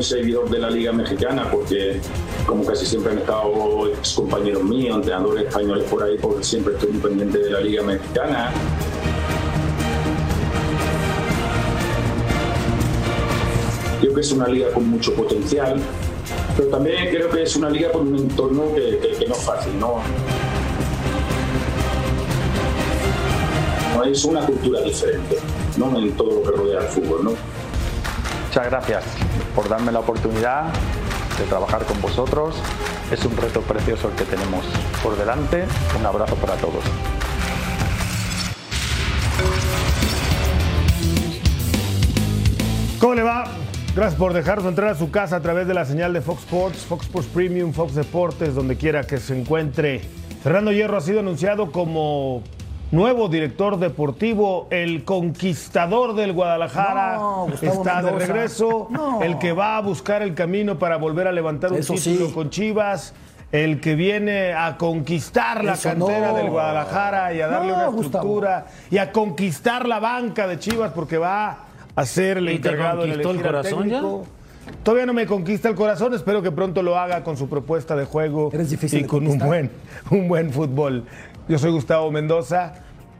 Muy seguidor de la Liga Mexicana porque como casi siempre han estado ex compañeros míos, entrenadores españoles por ahí, porque siempre estoy muy pendiente de la Liga Mexicana. Creo que es una liga con mucho potencial, pero también creo que es una liga con un entorno que, que- no es fácil. No es una cultura diferente, ¿no? En todo lo que rodea al fútbol, ¿no? Muchas gracias por darme la oportunidad de trabajar con vosotros. Es un reto precioso el que tenemos por delante. Un abrazo para todos. ¿Cómo le va? Gracias por dejarnos entrar a su casa a través de la señal de Fox Sports, Fox Sports Premium, Fox Deportes, donde quiera que se encuentre. Fernando Hierro ha sido anunciado como nuevo director deportivo, el conquistador del Guadalajara. No, está de regreso, No. el que va a buscar el camino para volver a levantar un título sí. con Chivas. El que viene a conquistar la Eso cantera no. del Guadalajara y a darle No, una Gustavo. estructura y a conquistar la banca de Chivas porque va a ser el ¿Y te encargado en conquistó el corazón ya? Todavía no me conquista el corazón, espero que pronto lo haga con su propuesta de juego Eres difícil y de con un buen, un buen fútbol. Yo soy Gustavo Mendoza,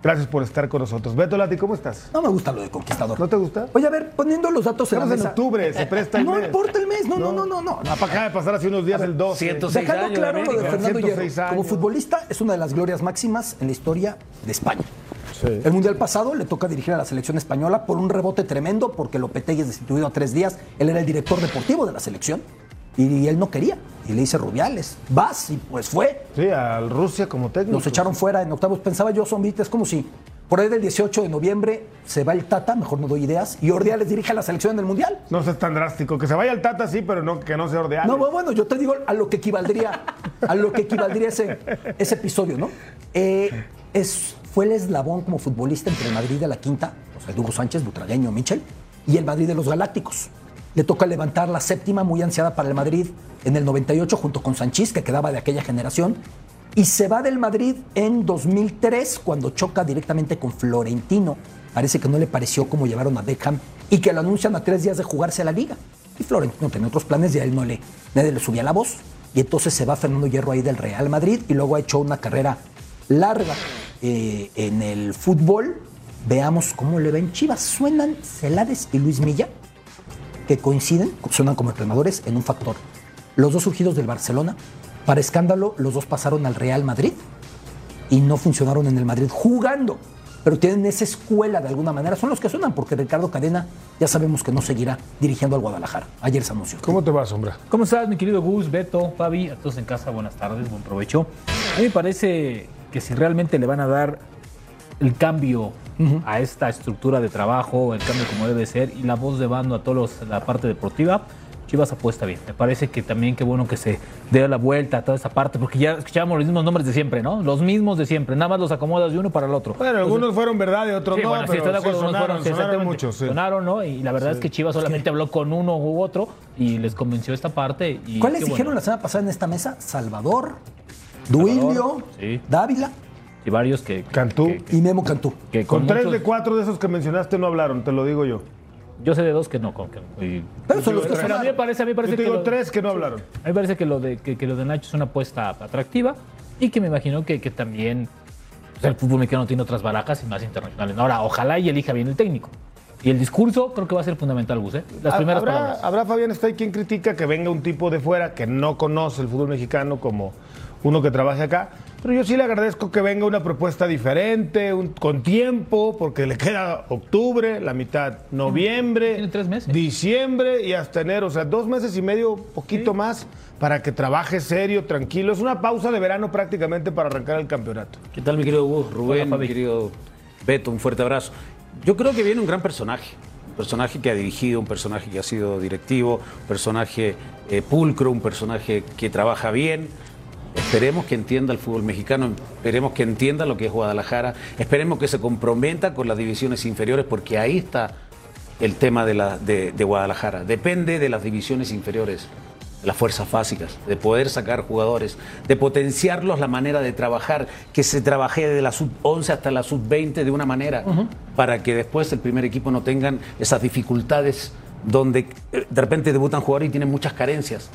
gracias por estar con nosotros. Beto Lati, ¿cómo estás? No me gusta lo de conquistador. ¿No te gusta? Oye, a ver, poniendo los datos en la Estamos en mesa. octubre, se presta el no mes. importa el mes, no, no, no, no, no. Ah, acá de pasar hace unos días el 12. 106 Dejando años claro lo de. Fernando Hierro. 106 Como futbolista es una de las glorias máximas en la historia de España. Sí. El Mundial pasado le toca dirigir a la selección española por un rebote tremendo porque Lopetegui es destituido a tres días. Él era el director deportivo de la selección y él no quería. Y le dice Rubiales, vas y pues fue. Sí, al Rusia como técnico. Nos echaron fuera en octavos. Pensaba yo, Zombita, es como si por ahí del 18 de noviembre se va el Tata, mejor no doy ideas, y Ordiales dirige a la selección del Mundial. No seas tan drástico. Que se vaya el Tata, sí, pero no, que no sea Ordeales. No, bueno, bueno, yo te digo a lo que equivaldría, a lo que equivaldría ese, ese episodio, ¿no? Eh, es, fue el eslabón como futbolista entre el Madrid de la Quinta, o sea, Hugo Sánchez, Butragueño, Michel, y el Madrid de los Galácticos. Le toca levantar la séptima, muy ansiada para el Madrid, en el 98, junto con Sanchís, que quedaba de aquella generación, y se va del Madrid en 2003, cuando choca directamente con Florentino. Parece que no le pareció como llevaron a Beckham y que lo anuncian a tres días de jugarse la liga. Y Florentino tenía otros planes y a él no le, le subía la voz. Y entonces se va Fernando Hierro ahí del Real Madrid y luego ha hecho una carrera larga eh, en el fútbol. Veamos cómo le ven Chivas. Suenan Celades y Luis Milla, que coinciden, suenan como entrenadores en un factor. Los dos surgidos del Barcelona. Para escándalo, los dos pasaron al Real Madrid y no funcionaron en el Madrid jugando. Pero tienen esa escuela de alguna manera. Son los que suenan, porque Ricardo Cadena ya sabemos que no seguirá dirigiendo al Guadalajara. Ayer se anunció. ¿Cómo te va, Sombra? ¿Cómo estás, mi querido Gus, Beto, Fabi? A todos en casa, buenas tardes, buen provecho. A mí me parece que si realmente le van a dar el cambio a esta estructura de trabajo, el cambio como debe ser y la voz de bando a toda la parte deportiva, Chivas apuesta bien. Me parece que también qué bueno que se dé la vuelta a toda esa parte, porque ya escuchábamos los mismos nombres de siempre, ¿no? Los mismos de siempre, nada más los acomodas de uno para el otro. Bueno, algunos fueron verdad y otros Sí, no, bueno, sí, pero estoy de acuerdo, sí sonaron, fueron, sí, sonaron muchos. sí. Sonaron, ¿no? Y la verdad es que Chivas solamente habló con uno u otro y les convenció esta parte. Y ¿Cuáles dijeron bueno. la semana pasada en esta mesa? Salvador, Duilio, sí. Dávila Y varios que. Cantú. que- que- y Memo Cantú. que Con tres muchos- de cuatro de esos que mencionaste no hablaron, te lo digo yo. Yo sé de dos que no. Con, que- y- Pero son los que Pero a mí me parece, a mí me Yo parece te que. digo lo- tres que no hablaron. A mí me parece que lo de, que, que lo de Nacho es una apuesta atractiva y que me imagino que, que también pues, el fútbol mexicano tiene otras barajas y más internacionales. Ahora, ojalá y elija bien el técnico. Y el discurso creo que va a ser fundamental, Gus. ¿eh? Las primeras ¿Habrá, palabras. habrá, Fabián, está ahí quien critica que venga un tipo de fuera que no conoce el fútbol mexicano como uno que trabaje acá. Pero yo sí le agradezco que venga una propuesta diferente, un- con tiempo, porque le queda octubre, la mitad noviembre, Tiene tres meses. diciembre y hasta enero. O sea, dos meses y medio, poquito más, para que trabaje serio, tranquilo. Es una pausa de verano prácticamente para arrancar el campeonato. ¿Qué tal, mi querido Gus? Rubén, mi querido Beto, un fuerte abrazo. Yo creo que viene un gran personaje. Un personaje que ha dirigido, un personaje que ha sido directivo, un personaje eh, pulcro, un personaje que trabaja bien. Esperemos que entienda el fútbol mexicano, esperemos que entienda lo que es Guadalajara, esperemos que se comprometa con las divisiones inferiores, porque ahí está el tema de, la, de, de Guadalajara. Depende de las divisiones inferiores, de las fuerzas básicas, de poder sacar jugadores, de potenciarlos la manera de trabajar, que se trabaje de la sub-11 hasta la sub-20 de una manera, para que después el primer equipo no tengan esas dificultades donde eh, de repente debutan jugadores y tienen muchas carencias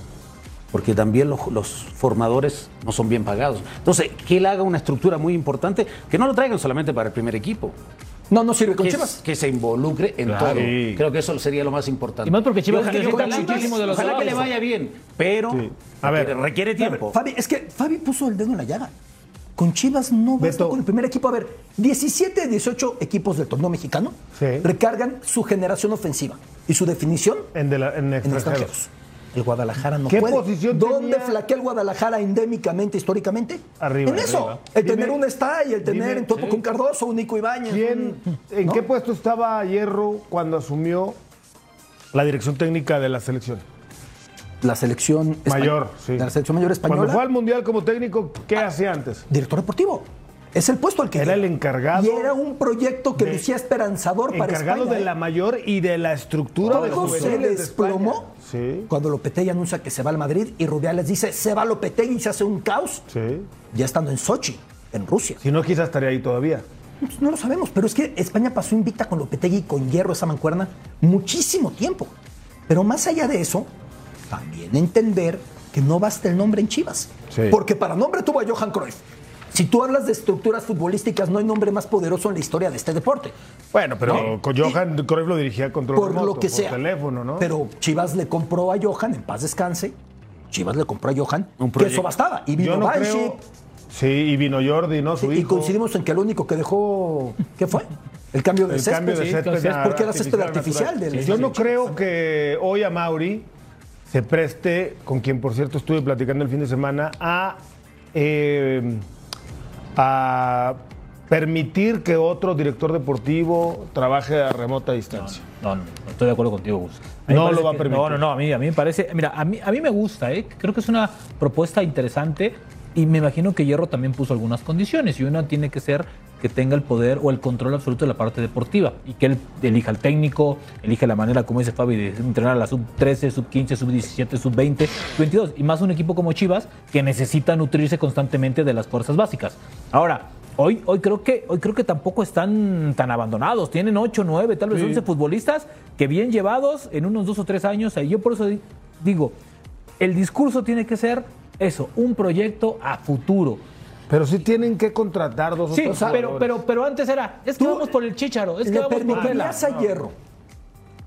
porque también los, los formadores no son bien pagados. Entonces, que él haga una estructura muy importante, que no lo traigan solamente para el primer equipo, No, no sirve con que, Chivas. que se involucre en Claro. todo. Creo que eso sería lo más importante. Y más porque Chivas ojalá- ojalá- muchísimo de los Ojalá que le vaya bien, pero Sí. A ver. requiere, requiere A ver, tiempo. Fabi, es que Fabi puso el dedo en la llaga. Con Chivas no basta con el primer equipo. A ver, 17 de 18 equipos del torneo mexicano Sí. recargan su generación ofensiva y su definición En, de la- en en extranjeros. El Guadalajara no ¿Qué puede. posición ¿Dónde tenía? flaquea el Guadalajara endémicamente, históricamente? Arriba, En eso. El Dime- tener un está y el tener dime, en Topo sí. con Cardoso, un Nico Ibáñez. ¿Quién, ¿En ¿no? qué puesto estaba Hierro cuando asumió la dirección técnica de la selección? La selección Mayor, sí. La selección mayor española. Cuando fue al Mundial como técnico, ¿qué hacía antes? Director deportivo. Es el puesto al que Era el encargado Y era un proyecto que de- lucía esperanzador para Encargado España. de ¿eh? la mayor y de la estructura de Todo se desplomó. Sí, cuando Lopetegui anuncia que se va al Madrid y Rubiales dice se va Lopetegui y se hace un caos. sí. Ya estando en Sochi, en Rusia. Si no, quizás estaría ahí todavía. Pues no lo sabemos, pero es que España pasó invicta con Lopetegui y con Hierro esa mancuerna muchísimo tiempo. Pero más allá de eso, también entender que no basta el nombre en Chivas. Sí. Porque para nombre tuvo a Johan Cruyff. Si tú hablas de estructuras futbolísticas, no hay nombre más poderoso en la historia de este deporte. Bueno, pero No. con Johan Cruyff lo dirigía control por remoto, lo que por sea. teléfono, ¿no? Pero Chivas le compró a Johan, en paz descanse. Chivas le compró a Johan, Un que eso bastaba. Y vino no Banship, creo. Sí, y vino Jordi, ¿no? Su y hijo. coincidimos en que el único que dejó, ¿qué fue? El cambio de El césped. cambio de Sí, césped a- porque era césped artificial. del- Yo no creo que hoy a Mauri se preste, con quien por cierto estuve platicando el fin de semana, a, eh, a permitir que otro director deportivo trabaje a remota distancia. No, no, no estoy de acuerdo contigo, Gus. No lo va a permitir. No, no, no, a mí, a mí me parece, mira, a mí, a mí me gusta, ¿eh? creo que es una propuesta interesante y me imagino que Hierro también puso algunas condiciones y una tiene que ser que tenga el poder o el control absoluto de la parte deportiva y que él elija al técnico, elija la manera, como dice Fabi, de entrenar a la sub-13, sub-15, sub-17, sub-20, sub-22 y más un equipo como Chivas que necesita nutrirse constantemente de las fuerzas básicas. Ahora, Hoy, hoy, creo que, hoy creo que tampoco están tan abandonados. Tienen 8, 9, tal vez 11 futbolistas que bien llevados en unos dos o tres años. Y yo por eso di- digo, el discurso tiene que ser eso, un proyecto a futuro. Pero sí tienen que contratar dos o Sí, tres pero, pero, pero antes era, es que vamos por el chicharo, es que ¿Le vamos por permitirías a Hierro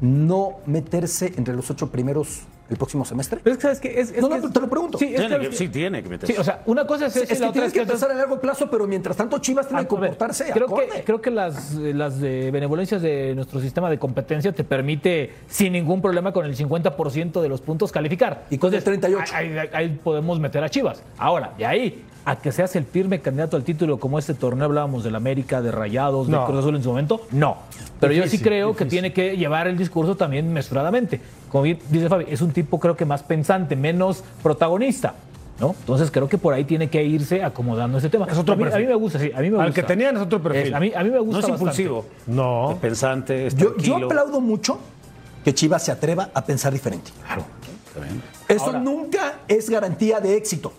no meterse entre los ocho primeros el próximo semestre? Pero es que, ¿sabes qué? Es, es No, que no, es- te lo pregunto. Sí, es Tiene que- que- sí, tiene que meterse. Sí, o sea, una cosa es Es que la otra tienes es que que pensar a largo plazo, pero mientras tanto Chivas tiene que A ver, comportarse creo acorde. que creo que las, las de benevolencias de nuestro sistema de competencia te permite sin ningún problema con el 50% de los puntos calificar. Y con el 38. Ahí, ahí- ahí podemos meter a Chivas. Ahora, de ahí a que seas el firme candidato al título como este torneo hablábamos del América, de Rayados, No. de Cruz Azul en su momento, no. Pero yo sí Difícil, creo que tiene que llevar el discurso también mesuradamente. Como bien dice Fabi, es un tipo creo que más pensante, menos protagonista. ¿No? Entonces creo que por ahí tiene que irse acomodando ese tema. Es otro a, mí, perfil. a mí me gusta, sí, a mí me Al gusta. que tenían es otro perfil. Es- a, mí, a mí me gusta no es bastante. impulsivo. No. Es pensante, es Yo, aplaudo mucho que Chivas se atreva a pensar diferente. Claro, está bien. Eso Ahora- nunca es garantía de éxito.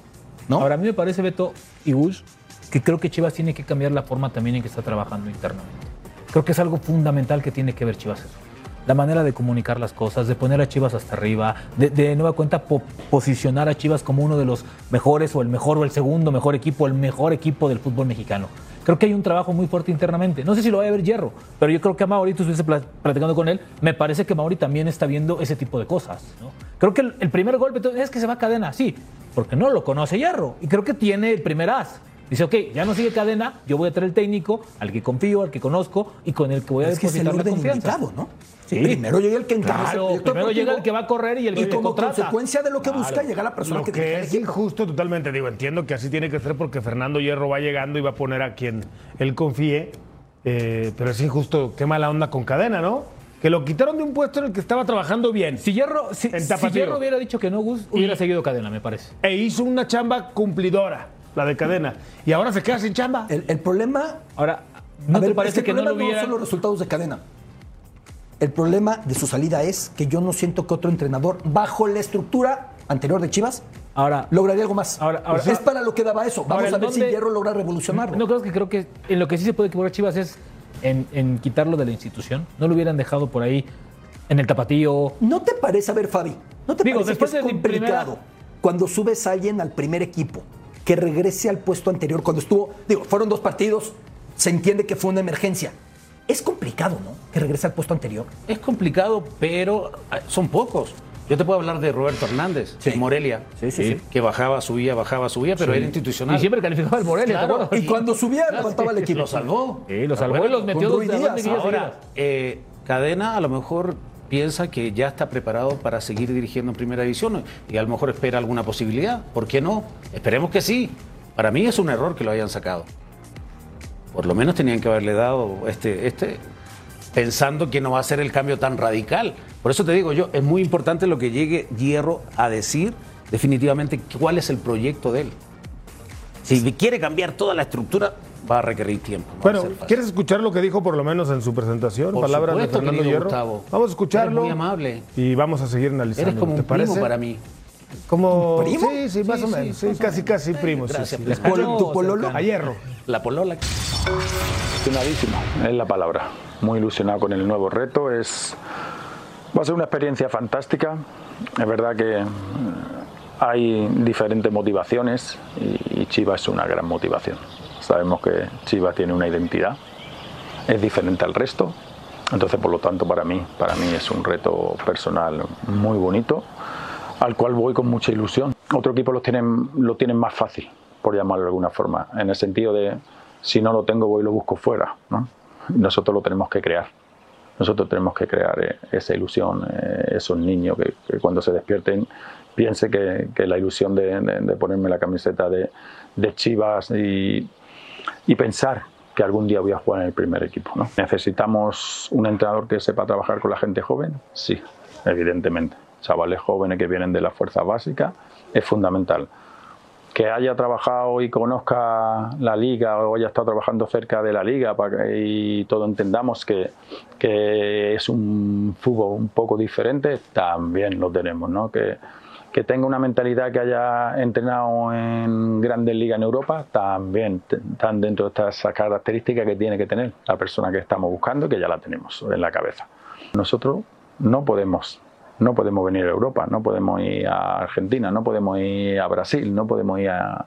¿No? Ahora, a mí me parece, Beto y Gus, que creo que Chivas tiene que cambiar la forma también en que está trabajando internamente. Creo que es algo fundamental que tiene que ver Chivas eso. La manera de comunicar las cosas, de poner a Chivas hasta arriba, de, de nueva cuenta po- posicionar a Chivas como uno de los mejores o el mejor o el segundo mejor equipo, el mejor equipo del fútbol mexicano. Creo que hay un trabajo muy fuerte internamente. No sé si lo va a ver Hierro, pero yo creo que a Mauri, tú estuviste pla- platicando con él, me parece que Mauri también está viendo ese tipo de cosas. ¿no? Creo que el, el primer golpe es que se va a cadena, sí, porque no lo conoce Hierro. Y creo que tiene el primer as. Dice, ok, ya no sigue cadena, yo voy a traer el técnico, al que confío, al que conozco y con el que voy a Es que es el depositar la confianza. indicado, ¿no? Sí. Primero llega el que el proyecto primero deportivo llega el que va a correr y el que le como contrata. consecuencia de lo que busca llega la persona Lo que, que es injusto totalmente, digo, entiendo que así tiene que ser porque Fernando Hierro va llegando y va a poner a quien él confíe, eh, pero es injusto, qué mala onda con cadena, ¿no? Que lo quitaron de un puesto en el que estaba trabajando bien Si Hierro, si, En si. Hierro hubiera dicho que no, Gus, hubiera seguido cadena, me parece. e hizo una chamba cumplidora, la de cadena, y ahora se queda sin chamba. El, el problema Ahora, ¿no a te ver, parece es que el no lo hubiera? son los resultados de cadena. El problema de su salida es que yo no siento que otro entrenador, bajo la estructura anterior de Chivas, Ahora, lograría algo más. Ahora- ahora- es para lo que daba eso. Vamos Ahora, a ver si ¿dónde- Hierro logra revolucionarlo. No creo que creo que en lo que sí se puede equivocar Chivas es en, en quitarlo de la institución. No lo hubieran dejado por ahí en el tapatío. ¿No te parece, a ver, Fabi, no te Digo, parece que es de complicado primera- cuando subes a alguien al primer equipo que regrese al puesto anterior cuando estuvo, digo, fueron dos partidos, se entiende que fue una emergencia. Es complicado, ¿no? Que regrese al puesto anterior. Es complicado, pero ah, son pocos. Yo te puedo hablar de Roberto Hernández, Sí. de Morelia, Sí, sí, sí. que bajaba, subía, bajaba, subía, pero era institucional. Y siempre calificaba el Morelia, ¿te Claro. Y cuando subía, levantaba el equipo. Lo salvó. Sí, lo salvó y los metió con dos Ahora, eh, Cadena a lo mejor piensa que ya está preparado para seguir dirigiendo en primera división y a lo mejor espera alguna posibilidad. ¿Por qué no? Esperemos que sí. Para mí es un error que lo hayan sacado. Por lo menos tenían que haberle dado este, este, pensando que no va a ser el cambio tan radical. Por eso te digo yo, es muy importante lo que llegue Hierro a decir definitivamente cuál es el proyecto de él. Si quiere cambiar toda la estructura, va a requerir tiempo. no Bueno. ¿quieres escuchar lo que dijo por lo menos en su presentación? Por Palabras de Fernando Hierro. Gustavo. Vamos a escucharlo. Eres muy amable. Y vamos a seguir analizando. Eres como ¿te un primo parece? para mí. Como ¿Un primo? Sí, sí, más Sí, o menos. Sí, más o casi, menos. casi primo. Gracias, sí. pues. A hierro. La polola. Ilusionadísimo, es la palabra. Muy ilusionado con el nuevo reto. Es, va a ser una experiencia fantástica. Es verdad que eh, hay diferentes motivaciones y, Chivas es una gran motivación. Sabemos que Chivas tiene una identidad, es diferente al resto. Entonces, por lo tanto, para mí, para mí es un reto personal muy bonito, al cual voy con mucha ilusión. Otro equipo lo tienen, lo tienen más fácil, por llamarlo de alguna forma, en el sentido de si no lo tengo, voy y lo busco fuera. ¿no? Nosotros lo tenemos que crear. Nosotros tenemos que crear eh, esa ilusión, eh, esos niños que, que cuando se despierten piense que, que la ilusión de, ponerme la camiseta de, de Chivas y, y pensar que algún día voy a jugar en el primer equipo. ¿no? ¿Necesitamos un entrenador que sepa trabajar con la gente joven? Sí, evidentemente. Chavales jóvenes que vienen de la fuerza básica es fundamental. Que haya trabajado y conozca la liga o haya estado trabajando cerca de la liga y todos entendamos que, es un fútbol un poco diferente, también lo tenemos. ¿no? Que, que tenga una mentalidad que haya entrenado en grandes ligas en Europa, también están dentro de estas características que tiene que tener la persona que estamos buscando que ya la tenemos en la cabeza. Nosotros no podemos, no podemos venir a Europa, no podemos ir a Argentina, no podemos ir a Brasil, no podemos ir a,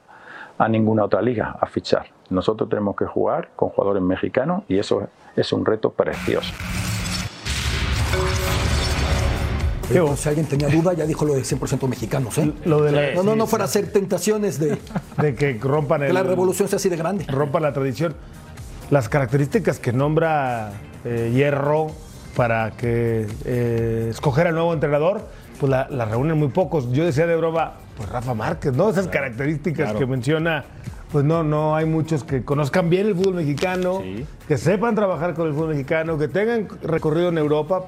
a ninguna otra liga a fichar. Nosotros tenemos que jugar con jugadores mexicanos y eso es un reto precioso. Pero si alguien tenía duda, ya dijo lo de 100% mexicanos, ¿eh? Lo de, la- No, no, no fuera a ser tentaciones de de que rompan que el, la revolución sea así de grande. rompan la tradición. Las características que nombra eh, Hierro para que eh, escoger al nuevo entrenador, pues la- reúnen muy pocos. Yo decía de broma, pues Rafa Márquez, ¿no? Esas características que menciona, pues no, no hay muchos que conozcan bien el fútbol mexicano, que sepan trabajar con el fútbol mexicano, que tengan recorrido en Europa.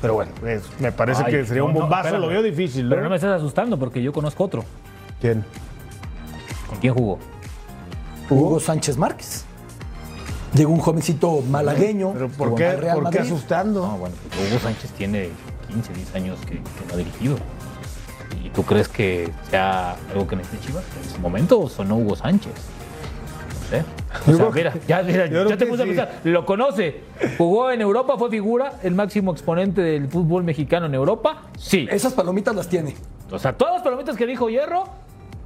Pero bueno, es- me parece Ay, que sería no, un no, bombazo, lo veo difícil, ¿no? Pero no me estás asustando porque yo conozco otro. ¿Quién? ¿Con quién jugó? Hugo Sánchez Márquez. Llegó un jovencito malagueño. Pero ¿por qué, por qué asustando? No, bueno, porque Hugo Sánchez tiene 15, 10 años que, que no ha dirigido. ¿Y tú crees que sea algo que necesite Chivas? En ese momento sonó Hugo Sánchez. No sé. O sea, mira, ya, mira, ya te puse sí. a pensar. Lo conoce. Jugó en Europa, fue figura, el máximo exponente del fútbol mexicano en Europa. Sí. Esas palomitas las tiene. O sea, todas las palomitas que dijo Hierro,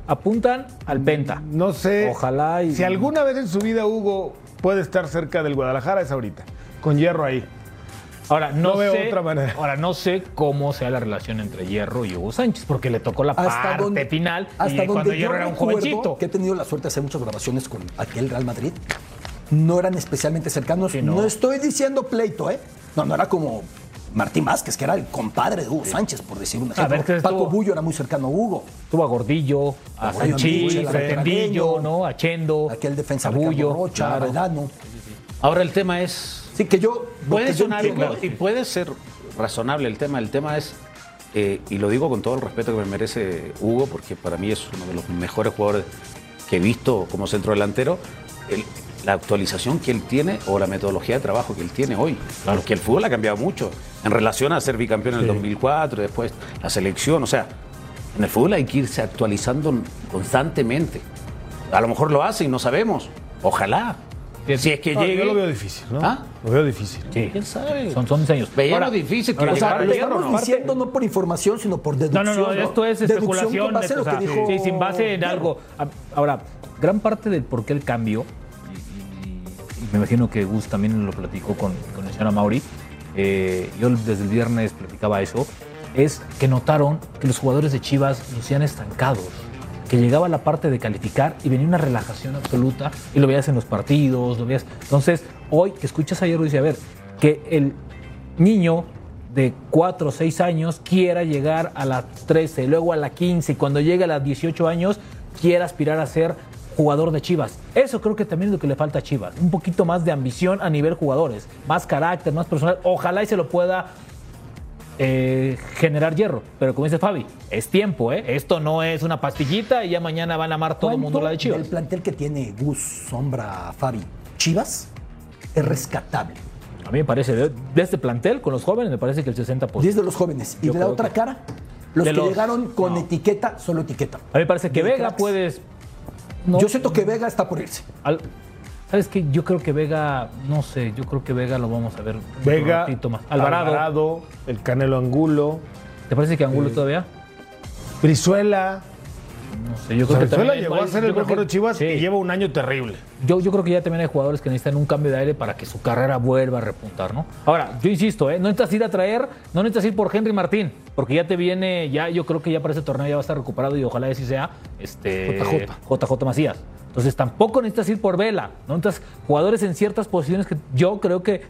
apuntan al Penta. No sé. Ojalá y- Si alguna vez en su vida Hugo puede estar cerca del Guadalajara, es ahorita. Con hierro ahí. Ahora, no, No veo sé, otra manera. Ahora, no sé cómo sea la relación entre Hierro y Hugo Sánchez, porque le tocó la parte final hasta y donde cuando Hierro era un jovencito. Que he tenido la suerte de hacer muchas grabaciones con aquel Real Madrid. No eran especialmente cercanos. Sí, no. no. estoy diciendo pleito, ¿eh? No, no era como Martín Vázquez, que era el compadre de Hugo Sánchez, por decir un ejemplo. ver, que Paco estuvo- Bullo era muy cercano a Hugo. Tuvo a Gordillo, a A Sanchís, a Tendillo, ¿no? A Chendo, Aquel defensa a Bullo, Rocha, claro. Valdano. Ahora el tema es Sí, que yo. Puede que yo sonar y puede ser razonable el tema. El tema es, eh, y lo digo con todo el respeto que me merece Hugo, porque para mí es uno de los mejores jugadores que he visto como centro delantero, el- la actualización que él tiene o la metodología de trabajo que él tiene hoy. Porque el fútbol ha cambiado mucho en relación a ser bicampeón en el 2004, después la selección. O sea, en el fútbol hay que irse actualizando constantemente. A lo mejor lo hace y no sabemos. Ojalá. Si es que No, llegue. yo lo veo difícil, ¿no? ¿Ah? Lo veo difícil. Sí. ¿Quién sabe? Son, son diseños. Veíamos difícil que O sea, lo estamos ¿no? diciendo no por información, sino por No, deducción. no, no, esto es Deducción especulación. con base lo o sea, que dijo sí, sin base en algo. A- Ahora, gran parte del por qué el cambio, me imagino que Gus también lo platicó con, con el señor Mauri, eh, yo desde el viernes platicaba eso, es que notaron que los jugadores de Chivas lucían estancados. Que llegaba la parte de calificar y venía una relajación absoluta y lo veías en los partidos, lo veías. Entonces, hoy que escuchas ayer, dice, a ver, que el niño de 4 o 6 años quiera llegar a las 13, luego a la 15, y cuando llegue a las 18 años quiera aspirar a ser jugador de Chivas. Eso creo que también es lo que le falta a Chivas. Un poquito más de ambición a nivel jugadores, más carácter, más personal. Ojalá y se lo pueda eh, generar hierro. Pero como dice Fabi, es tiempo, ¿eh? Esto no es una pastillita y ya mañana van a amar todo el mundo la de Chivas. El plantel que tiene Gus, Sombra, Fabi, Chivas, es rescatable. A mí me parece, de, de este plantel, con los jóvenes, me parece que el 60%. 10 de los jóvenes. Y Yo de la otra que- cara, los De que los- llegaron con no. etiqueta, solo etiqueta. A mí me parece que Vega cracks. puedes... no- Yo siento que Vega está por irse. Al- ¿Sabes qué? Yo creo que Vega, no sé, yo creo que Vega lo vamos a ver un Vega, ratito más. Alvarado. Alvarado, el Canelo Angulo, ¿Te parece que Angulo todavía? Brizuela. No sé, yo creo que también llegó a ser el mejor de Chivas sí. y lleva un año terrible. Yo, yo creo que ya también hay jugadores que necesitan un cambio de aire para que su carrera vuelva a repuntar, ¿no? Ahora, yo insisto, ¿eh? no necesitas ir a traer, no necesitas ir por Henry Martín, porque ya te viene, ya yo creo que ya para ese torneo ya va a estar recuperado y ojalá así sea este, JJ. JJ Macías. Entonces tampoco necesitas ir por Vela, no necesitas jugadores en ciertas posiciones que yo creo que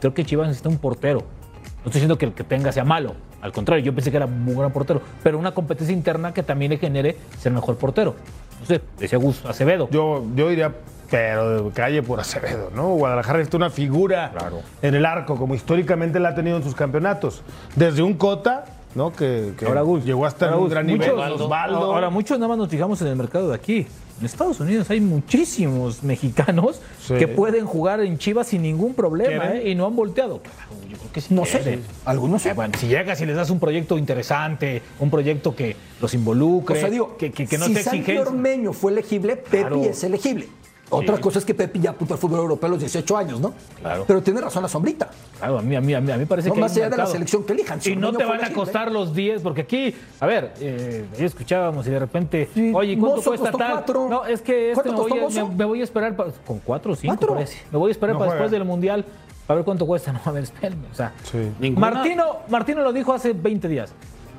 creo que Chivas necesita un portero. No estoy diciendo que el que tenga sea malo, al contrario, yo pensé que era muy buen portero, pero una competencia interna que también le genere ser mejor portero. No sé, decía Gus Acevedo. Yo, yo diría, pero de calle por Acevedo, ¿no? Guadalajara necesita una figura Claro. en el arco, como históricamente la ha tenido en sus campeonatos. Desde un Cota, ¿no? Que, que Ahora, Gus, llegó hasta ahora, un Gus, gran nivel. muchos- Osvaldo. Ahora, muchos nada más nos fijamos en el mercado de aquí. En Estados Unidos hay muchísimos mexicanos Sí. que pueden jugar en Chivas sin ningún problema. ¿eh? y no han volteado. Claro, yo creo que sí No sé. Algunos sí. Eh, bueno, si llegas y les das un proyecto interesante, un proyecto que los involucre, O sea, digo, que, que- que no si Santi exigente. Ormeño fue elegible, Pepi Claro. es elegible. Otra cosa es que Pepi ya apuntó al fútbol europeo a los 18 años, ¿no? Claro. Pero tiene razón la sombrita. Claro, a mí, a mí, a mí, a mí parece No, que más allá de la selección que elijan. Si Y no te van a costar los 10, porque aquí, a ver, eh, ahí escuchábamos y de repente, Sí, oye, ¿cuánto Mozo cuesta costó tal? cuatro. No, es que este ¿Cuánto me voy, costó a, Mozo? me, me voy a esperar pa- con cuatro o cinco, ¿Cuatro? parece. Me voy a esperar No para juega. después del Mundial para ver cuánto cuesta. No, a ver, espérenme. O sea, Sí. Martino, Martino lo dijo hace 20 días.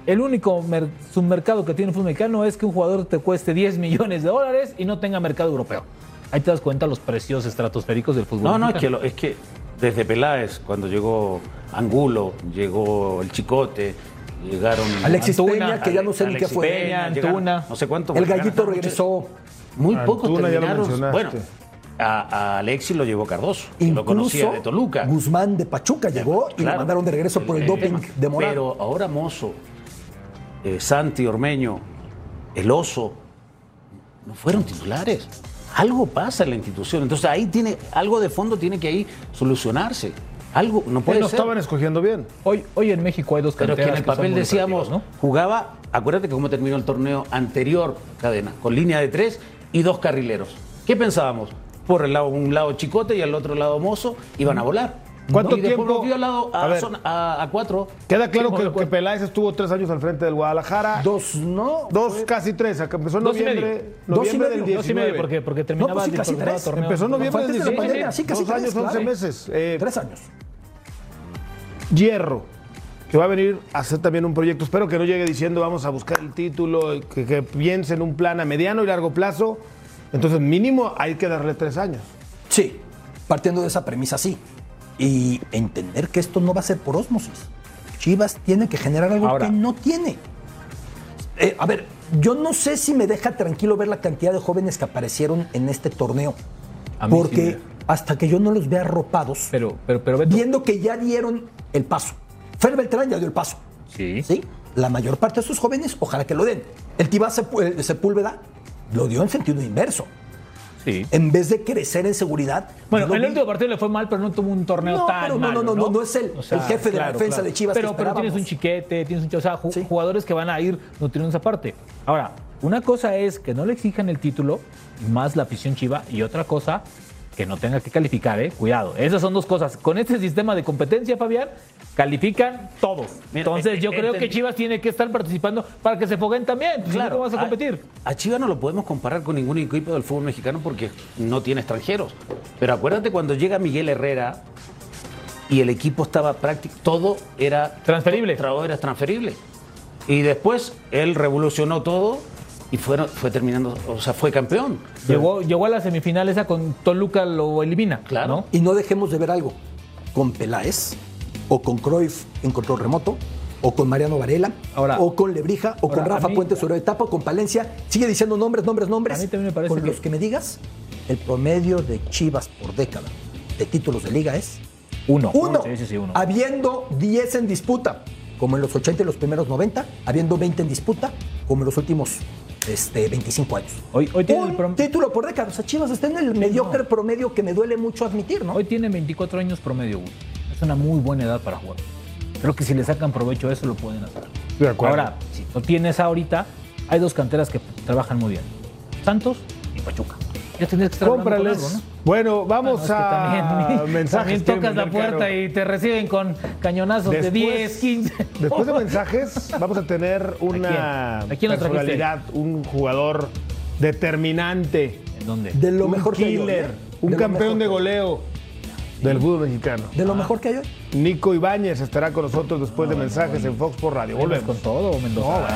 El único mer- submercado que tiene el fútbol mexicano es que un jugador te cueste 10 millones de dólares y no tenga mercado europeo. Ahí te das cuenta los precios estratosféricos del fútbol No, no, es que, lo- es que desde Peláez, cuando llegó Angulo, llegó el Chicote, llegaron Alexis Antuna, Peña, que ya no sé ni qué Alexis fue. Peña, Antuna. llegaron no sé cuánto. El gallito regresó. Muy pocos lo terminaron. Bueno, a, a Alexis lo llevó Cardoso, que lo Incluso conocía de Toluca. Guzmán de Pachuca llegó y lo Claro. mandaron de regreso por el, El doping tema. de Morán. Pero ahora Mozo, eh, Santi Ormeño, el Oso, no fueron titulares. Algo pasa en la institución. Entonces ahí tiene, algo de fondo tiene que ahí solucionarse. Algo, no puede no ser. estaban escogiendo bien. Hoy, hoy en México hay dos Pero es que en canteras el papel decíamos, ¿no? jugaba, acuérdate cómo terminó el torneo anterior, cadena, con línea de tres y dos carrileros. ¿Qué pensábamos? Por el lado, un lado Chicote y al otro lado Mozo, iban a volar. ¿Cuánto Y después tiempo? volvió al lado A a, ver. zona- a- a cuatro. Queda claro que, Peláez estuvo tres años al frente del Guadalajara. Dos, ¿no? Dos, Fue- casi tres. Empezó en noviembre, medio. Dos y noviembre medio. del Dos y medio, 19. porque, porque terminaba pues sí, casi tres. torneo. Empezó en noviembre del antes de la 19. pandemia, sí, casi Dos tres, años, claro. 11 meses. Eh, Tres años. Hierro, que va a venir a hacer también un proyecto. Espero que no llegue diciendo vamos a buscar el título, que, que piense en un plan a mediano y largo plazo. Entonces, mínimo hay que darle tres años. Sí, partiendo de esa premisa, sí. Y entender que esto no va a ser por ósmosis. Chivas tiene que generar algo Ahora. que no tiene. Eh, a ver, yo no sé si me deja tranquilo ver la cantidad de jóvenes que aparecieron en este torneo. A mí sí Porque hasta que yo no los vea arropados, Pero, pero, pero Beto, viendo que ya dieron el paso. Fer Beltrán ya dio el paso. Sí. ¿Sí? La mayor parte de esos jóvenes, ojalá que lo den. El Tibá eh, Sepúlveda lo dio en sentido inverso. Sí. En vez de crecer en seguridad. Bueno, el último partido le fue mal, pero no tuvo un torneo No, tan pero no, malo, no, no, no es el- el jefe de la defensa de Chivas que Pero, pero tienes un chiquete, tienes un, o sea, Sí. jugadores que van a ir nutriendo esa parte. Ahora, una cosa es que no le exijan el título, más la afición chiva, y otra cosa que no tenga que calificar, eh. Cuidado. Esas son dos cosas. Con este sistema de competencia, Fabián, califican todos. Mira, Entonces, eh, yo eh, creo que. Chivas tiene que estar participando para que se foguen también. Pues, no, ¿cómo vas a competir? A, a Chivas no lo podemos comparar con ningún equipo del fútbol mexicano porque no tiene extranjeros. Pero acuérdate cuando llega Miguel Herrera y el equipo estaba práctico, todo era Transferible. Todo era transferible. Y después él revolucionó todo y fueron, fue terminando, o sea, fue campeón. Llegó, llegó a la semifinal esa con Toluca, lo elimina. Claro. ¿no? Y no dejemos de ver algo. Con Peláez, o con Cruyff en control remoto, o con Mariano Varela, Ahora- o con Lebrija, o ahora, con Rafa mí- Puente sobre etapa, o con Palencia. Sigue diciendo nombres, nombres, nombres. A mí también me parece con que- los que me digas, el promedio de Chivas por década de títulos de liga es Uno. uno. Sí, sí, sí, uno. Habiendo 10 en disputa, como en los 80 y los primeros 90, habiendo 20 en disputa, como en los últimos este, 25 años. Hoy- hoy tiene Un el prom- título por década. O sea, Chivas está en el mediocre promedio que me duele mucho admitir, ¿no? Hoy tiene 24 años promedio, Hugo. Es una muy buena edad para jugar. Creo que si le sacan provecho a eso lo pueden hacer. De acuerdo. Ahora, si no tienes ahorita, hay dos canteras que trabajan muy bien. Santos y Pachuca. Ya tendrías que estar hablando con Cómprales. algo, ¿no? Bueno, vamos Bueno, es que a también, mensajes. también tocas la Caro. puerta y te reciben con cañonazos de 10, 15. Después de mensajes, vamos a tener una ¿A quién? ¿A quién lo trajiste? personalidad, un jugador determinante, ¿En dónde? De lo un mejor que hay hoy, killer, ¿eh? un De campeón de goleo del fútbol mexicano. De lo mejor que hay hoy. Nico Ibáñez estará con nosotros después de mensajes en Fox por Radio. ¿Vuelves Volvemos. con todo, Mendoza? No, bueno.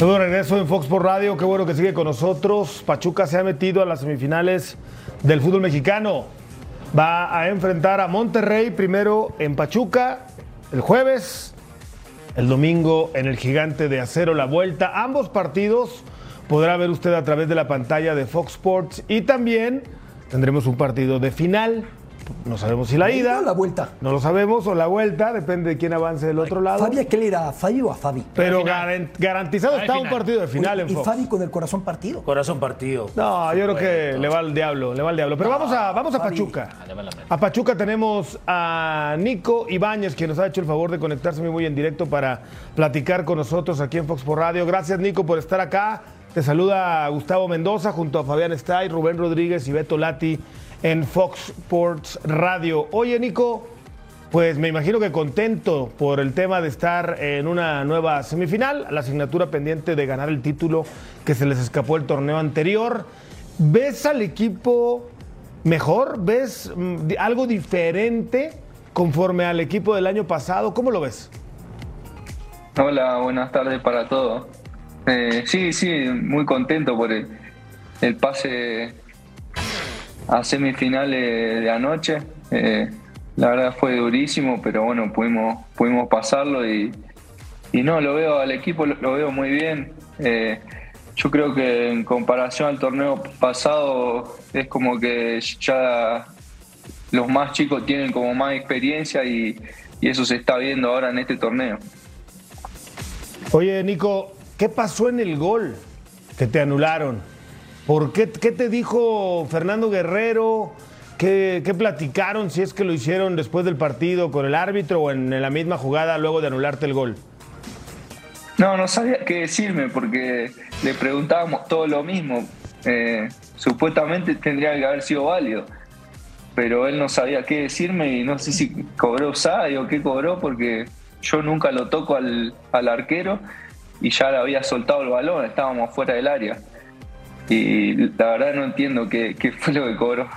Todo regreso en Fox por Radio, qué bueno que sigue con nosotros. Pachuca se ha metido a las semifinales del fútbol mexicano. Va a enfrentar a Monterrey primero en Pachuca el jueves, el domingo en el Gigante de Acero la vuelta. Ambos partidos podrá ver usted a través de la pantalla de Fox Sports y también tendremos un partido de final. No sabemos si la ¿La ida o la vuelta? no lo sabemos, o la vuelta, depende de quién avance del otro lado. Fabi, ¿a qué le irá? ¿A Fabi o a Fabi? Pero garan- garantizado está un partido de final Oye, en y Fox. Fabi con el corazón partido. Corazón partido. No, yo creo que le va al diablo, le va al diablo. Pero vamos a, vamos a Fabi. Pachuca. Ah. A Pachuca tenemos a Nico Ibáñez, quien nos ha hecho el favor de conectarse muy, muy en directo para platicar con nosotros aquí en Fox por Radio. Gracias, Nico, por estar acá. Te saluda Gustavo Mendoza junto a Fabián Stay, Rubén Rodríguez y Beto Lati en Fox Sports Radio. Oye, Nico, pues me imagino que contento por el tema de estar en una nueva semifinal, la asignatura pendiente de ganar el título que se les escapó el torneo anterior. ¿Ves al equipo mejor? ¿Ves mm, algo diferente conforme al equipo del año pasado? ¿Cómo lo ves? Hola, buenas tardes para todos. Eh, sí, sí, muy contento por el pase a semifinales de anoche. Eh, la verdad fue durísimo, pero bueno, pudimos, pudimos pasarlo y, y no, lo veo al equipo, lo, veo muy bien. Eh, yo creo que en comparación al torneo pasado es como que ya los más chicos tienen como más experiencia y, y eso se está viendo ahora en este torneo. Oye, Nico, ¿qué pasó en el gol que te anularon? ¿Por qué, te dijo Fernando Guerrero? ¿Qué, ¿Qué, platicaron si es que lo hicieron después del partido con el árbitro o en la misma jugada luego de anularte el gol? No, no sabía qué decirme porque le preguntábamos todo lo mismo. Eh, supuestamente tendría que haber sido válido, pero él no sabía qué decirme y no sé si cobró SAI o qué cobró porque yo nunca lo toco al, al arquero y ya le había soltado el balón, estábamos fuera del área. Y la verdad no entiendo qué, qué fue lo que cobró.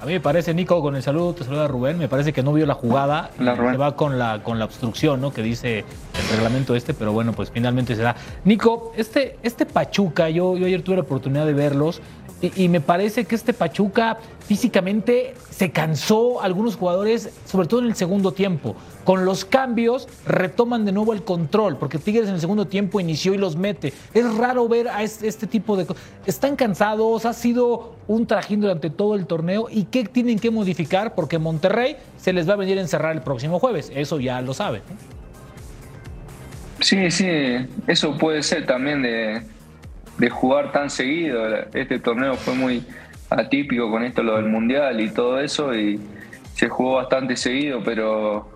A mí me parece, Nico, con el saludo, te saluda Rubén, me parece que no vio la jugada y se va con la, con la obstrucción, ¿no? Que dice el reglamento este, pero bueno, pues finalmente se da. Nico, este, este Pachuca, yo, yo ayer tuve la oportunidad de verlos y, me parece que este Pachuca físicamente se cansó algunos jugadores, sobre todo en el segundo tiempo. Con los cambios retoman de nuevo el control, porque Tigres en el segundo tiempo inició y los mete. Es raro ver a este, este tipo de cosas. Están cansados, ha sido un trajín durante todo el torneo. ¿Y qué tienen que modificar? Porque Monterrey se les va a venir a encerrar el próximo jueves. Eso ya lo saben. Sí, sí, eso puede ser también de de jugar tan seguido. Este torneo fue muy atípico con esto, lo del mundial y todo eso, y se jugó bastante seguido, pero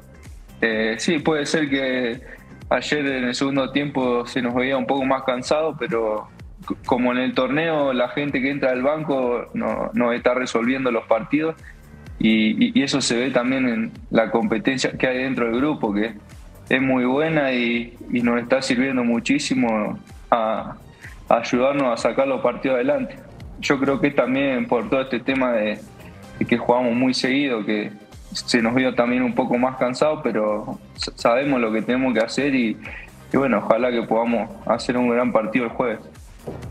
eh, sí, puede ser que ayer en el segundo tiempo se nos veía un poco más cansado, pero como en el torneo la gente que entra al banco no, no está resolviendo los partidos y, eso se ve también en la competencia que hay dentro del grupo, que es muy buena y, y nos está sirviendo muchísimo a, ayudarnos a sacar los partidos adelante. Yo creo que también por todo este tema de, que jugamos muy seguido, que se nos vio también un poco más cansado, pero sabemos lo que tenemos que hacer y, bueno, ojalá que podamos hacer un gran partido el jueves.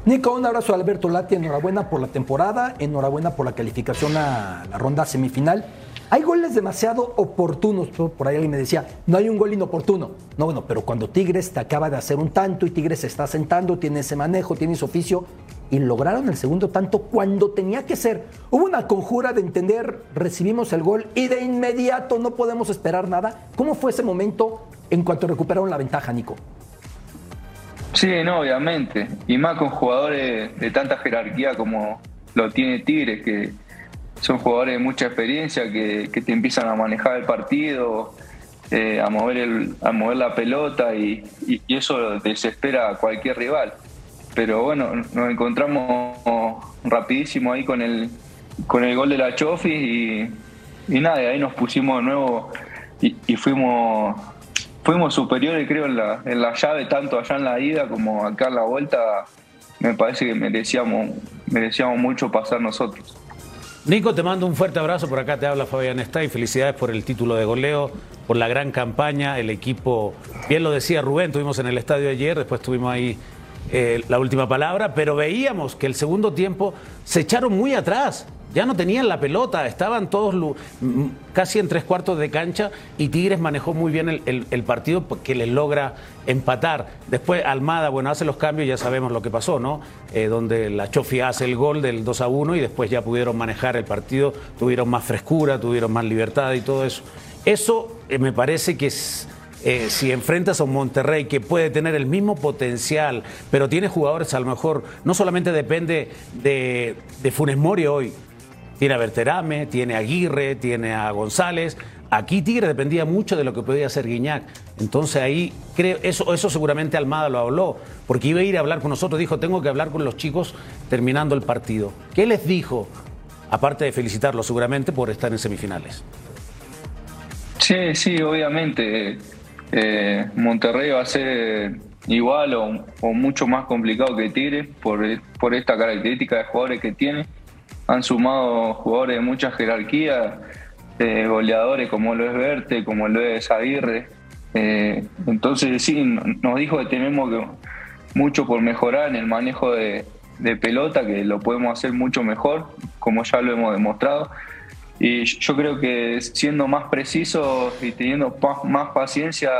Nico, un abrazo a Alberto Lati, enhorabuena por la temporada, enhorabuena por la calificación a la ronda semifinal. Hay goles demasiado oportunos. Por ahí alguien me decía, no hay un gol inoportuno. No, bueno, pero cuando Tigres te acaba de hacer un tanto y Tigres se está sentando, tiene ese manejo, tiene ese oficio, y lograron el segundo tanto cuando tenía que ser. Hubo una conjura de entender, recibimos el gol y de inmediato no podemos esperar nada. ¿Cómo fue ese momento en cuanto recuperaron la ventaja, Nico? Sí, no, obviamente. Y más con jugadores de tanta jerarquía como lo tiene Tigres, que son jugadores de mucha experiencia que, te empiezan a manejar el partido, eh, a, mover el, a mover la pelota y, eso desespera a cualquier rival. Pero bueno, nos encontramos rapidísimo ahí con el, con el gol de la Chofi y, y nada, ahí nos pusimos de nuevo y, fuimos fuimos superiores creo en la, en la llave, tanto allá en la ida como acá en la vuelta. Me parece que merecíamos, merecíamos mucho pasar nosotros. Nico, te mando un fuerte abrazo. Por acá te habla Fabián Está y felicidades por el título de goleo, por la gran campaña. El equipo, bien lo decía Rubén, tuvimos en el estadio ayer, después tuvimos ahí eh, la última palabra, pero veíamos que el segundo tiempo se echaron muy atrás. Ya no tenían la pelota, estaban todos casi en tres cuartos de cancha y Tigres manejó muy bien el, partido porque les logra empatar. Después Almada, bueno, hace los cambios, ya sabemos lo que pasó, ¿no? Eh, donde la Chofi hace el gol del 2 a 1 y después ya pudieron manejar el partido, tuvieron más frescura, tuvieron más libertad y todo eso. Eso eh, me parece que eh, si enfrentas a un Monterrey que puede tener el mismo potencial, pero tiene jugadores a lo mejor, no solamente depende de, de Funes Mori hoy, tiene a Berterame, tiene a Aguirre, tiene a González. Aquí Tigre dependía mucho de lo que podía hacer Guiñac. Entonces ahí creo, eso, eso seguramente Almada lo habló, porque iba a ir a hablar con nosotros, dijo, tengo que hablar con los chicos terminando el partido. ¿Qué les dijo? Aparte de felicitarlos seguramente por estar en semifinales. Sí, sí, obviamente. Eh, Monterrey va a ser igual o, mucho más complicado que Tigre por, por esta característica de jugadores que tiene han sumado jugadores de mucha jerarquía, goleadores como lo es Verte, como lo es Aguirre. Eh, entonces sí, nos dijo que tenemos mucho por mejorar en el manejo de, pelota, que lo podemos hacer mucho mejor, como ya lo hemos demostrado. y yo creo que siendo más precisos y teniendo más paciencia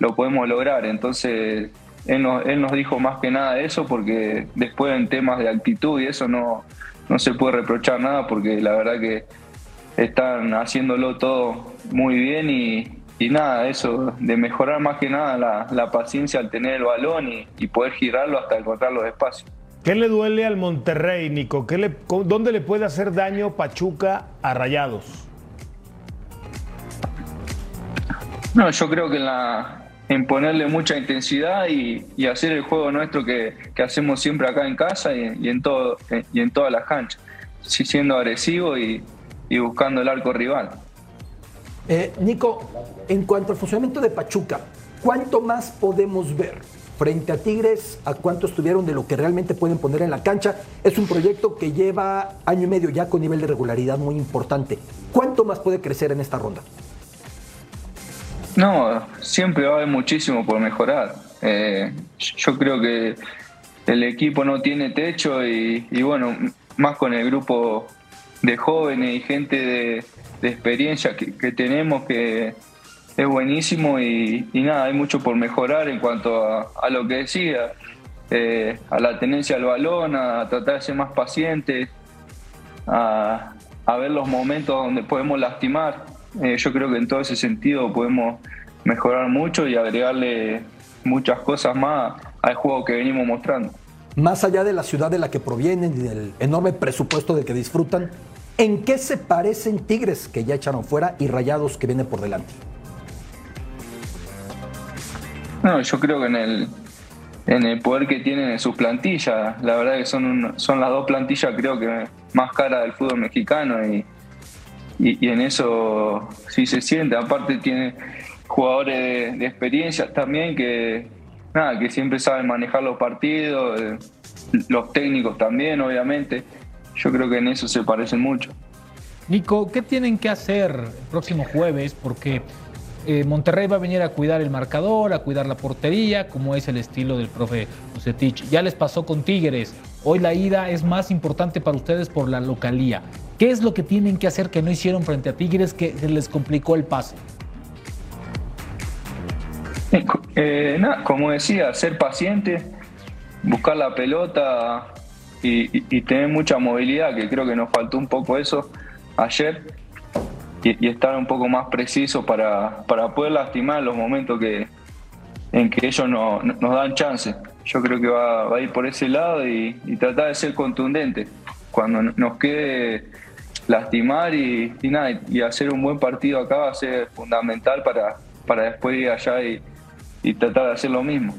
lo podemos lograr. Entonces, él nos, él nos dijo más que nada eso porque después en temas de actitud y eso no, no se puede reprochar nada porque la verdad que están haciéndolo todo muy bien y, y nada, eso de mejorar más que nada la, la paciencia al tener el balón y, y poder girarlo hasta encontrar los espacios. ¿Qué le duele al Monterrey, Nico? ¿Qué le, ¿Dónde le puede hacer daño Pachuca a Rayados? No, yo creo que en, la, en ponerle mucha intensidad y, hacer el juego nuestro que, hacemos siempre acá en casa y, en, todo, y en todas las canchas. Siendo agresivo y, y buscando el arco rival. Eh, Nico, en cuanto al funcionamiento de Pachuca, ¿cuánto más podemos ver? frente a Tigres, a cuánto estuvieron de lo que realmente pueden poner en la cancha. Es un proyecto que lleva año y medio ya con nivel de regularidad muy importante. ¿Cuánto más puede crecer en esta ronda? No, siempre va a haber muchísimo por mejorar. Eh, yo creo que el equipo no tiene techo y, bueno, más con el grupo de jóvenes y gente de, experiencia que, tenemos que es buenísimo y, nada, hay mucho por mejorar en cuanto a, a lo que decía, eh, a la tenencia al balón, a tratar de ser más pacientes, a, a ver los momentos donde podemos lastimar. Eh, yo creo que en todo ese sentido podemos mejorar mucho y agregarle muchas cosas más al juego que venimos mostrando. Más allá de la ciudad de la que provienen y del enorme presupuesto de que disfrutan, ¿en qué se parecen Tigres que ya echaron fuera y Rayados que vienen por delante? No, yo creo que en el, en el poder que tienen en sus plantillas, la verdad que son, un, son las dos plantillas creo que más caras del fútbol mexicano y, y, en eso sí se siente. Aparte tiene jugadores de, de, experiencia también que, nada, que siempre saben manejar los partidos, eh, los técnicos también, obviamente. Yo creo que en eso se parecen mucho. Nico, ¿qué tienen que hacer el próximo jueves? Porque eh, Monterrey va a venir a cuidar el marcador, a cuidar la portería, como es el estilo del profe Bucetich. Ya les pasó con Tigres. Hoy la ida es más importante para ustedes por la localía. ¿Qué es lo que tienen que hacer que no hicieron frente a Tigres que les complicó el pase? Eh, como decía, ser paciente, buscar la pelota y, tener mucha movilidad, que creo que nos faltó un poco eso ayer y, estar un poco más preciso para, para poder lastimar los momentos que, en que ellos no, no, nos dan chance. Yo creo que va, a ir por ese lado y, tratar de ser contundente. Cuando nos quede lastimar y, nada, y hacer un buen partido acá va a ser fundamental para, para después ir allá y, y tratar de hacer lo mismo.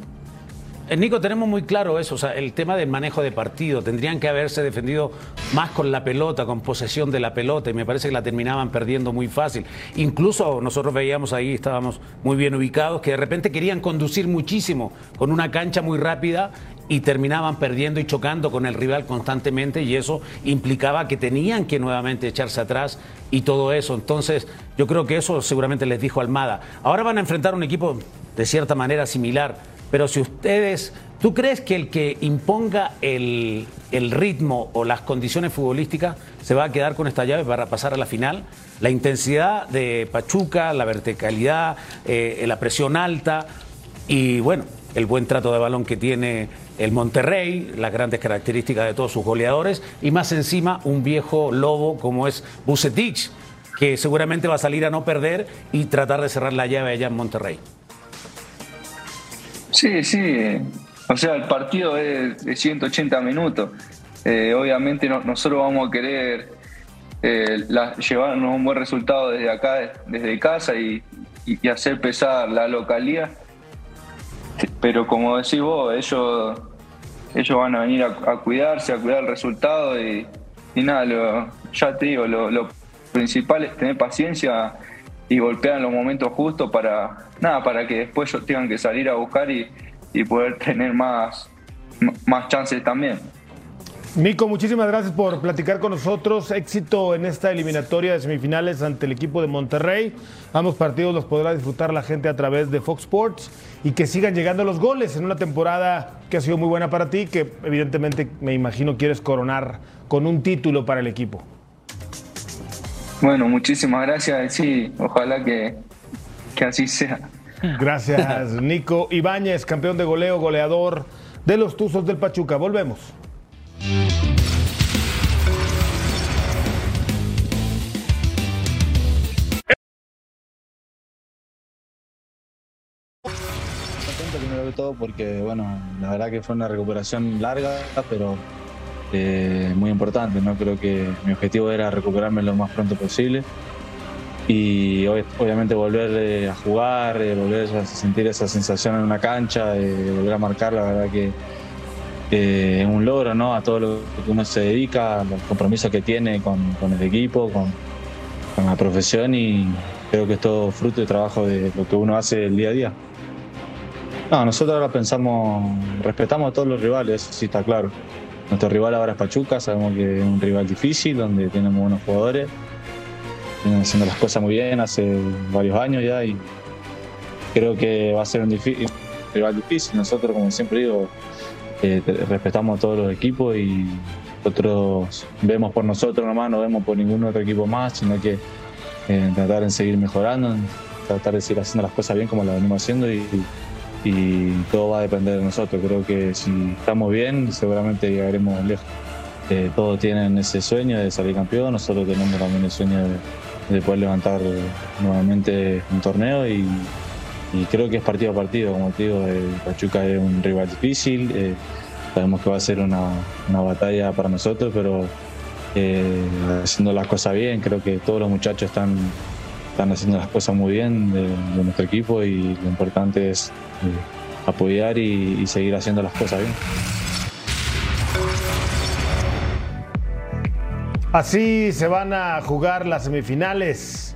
Nico, tenemos muy claro eso, o sea, el tema del manejo de partido. Tendrían que haberse defendido más con la pelota, con posesión de la pelota, y me parece que la terminaban perdiendo muy fácil. Incluso nosotros veíamos ahí, estábamos muy bien ubicados, que de repente querían conducir muchísimo con una cancha muy rápida y terminaban perdiendo y chocando con el rival constantemente, y eso implicaba que tenían que nuevamente echarse atrás y todo eso. Entonces, yo creo que eso seguramente les dijo Almada. Ahora van a enfrentar un equipo de cierta manera similar pero si ustedes, ¿tú crees que el que imponga el, el, ritmo o las condiciones futbolísticas se va a quedar con esta llave para pasar a la final? La intensidad de Pachuca, la verticalidad, eh, la presión alta y bueno, el buen trato de balón que tiene el Monterrey, las grandes características de todos sus goleadores y más encima un viejo lobo como es Bucetich, que seguramente va a salir a no perder y tratar de cerrar la llave allá en Monterrey. Sí, sí. O sea, el partido es de 180 minutos. Eh, obviamente no, nosotros vamos a querer eh, la, llevarnos un buen resultado desde acá, desde casa y, hacer pesar la localidad. Pero como decís vos, ellos, ellos van a venir a, cuidarse, a cuidar el resultado y, y nada, lo, ya te digo, lo, lo principal es tener paciencia y golpean los momentos justos para nada para que después ellos tengan que salir a buscar y, y poder tener más, más chances también. Nico, muchísimas gracias por platicar con nosotros. Éxito en esta eliminatoria de semifinales ante el equipo de Monterrey. Ambos partidos los podrá disfrutar la gente a través de Fox Sports y que sigan llegando los goles en una temporada que ha sido muy buena para ti, que evidentemente me imagino quieres coronar con un título para el equipo. Bueno, muchísimas gracias. Sí, ojalá que, que así sea. Gracias, Nico Ibáñez, campeón de goleo, goleador de los Tuzos del Pachuca. Volvemos. Primero que todo porque, bueno, la verdad que fue una recuperación larga, pero eh, muy importante, ¿no? Creo que mi objetivo era recuperarme lo más pronto posible y obviamente volver eh, a jugar, eh, volver a sentir esa sensación en una cancha, volver a marcar, la verdad que eh, un logro, ¿no? A todo lo que uno se dedica, los compromisos que tiene con, con el equipo, con, con la profesión y creo que es todo fruto y trabajo de lo que uno hace el día a día. No, nosotros ahora pensamos, respetamos a todos los rivales, eso sí está claro. Nuestro rival ahora es Pachuca, sabemos que es un rival difícil, donde tenemos buenos jugadores, vienen haciendo las cosas muy bien hace varios años ya y creo que va a ser un, un rival difícil. Nosotros, como siempre digo, eh, respetamos a todos los equipos y nosotros vemos por nosotros nomás, no vemos por ningún otro equipo más, sino que eh, tratar de seguir mejorando, tratar de seguir haciendo las cosas bien como las venimos haciendo y, todo va a depender de nosotros. Creo que si estamos bien, seguramente llegaremos lejos. Eh, todos tienen ese sueño de salir campeón, nosotros tenemos también el sueño de poder levantar nuevamente un torneo y, y creo que es partido a partido, como te digo, Pachuca es un rival difícil, eh, sabemos que va a ser una, una batalla para nosotros, pero eh, haciendo las cosas bien, creo que todos los muchachos están, están haciendo las cosas muy bien de, nuestro equipo y lo importante es eh, apoyar y seguir haciendo las cosas bien. Así se van a jugar las semifinales.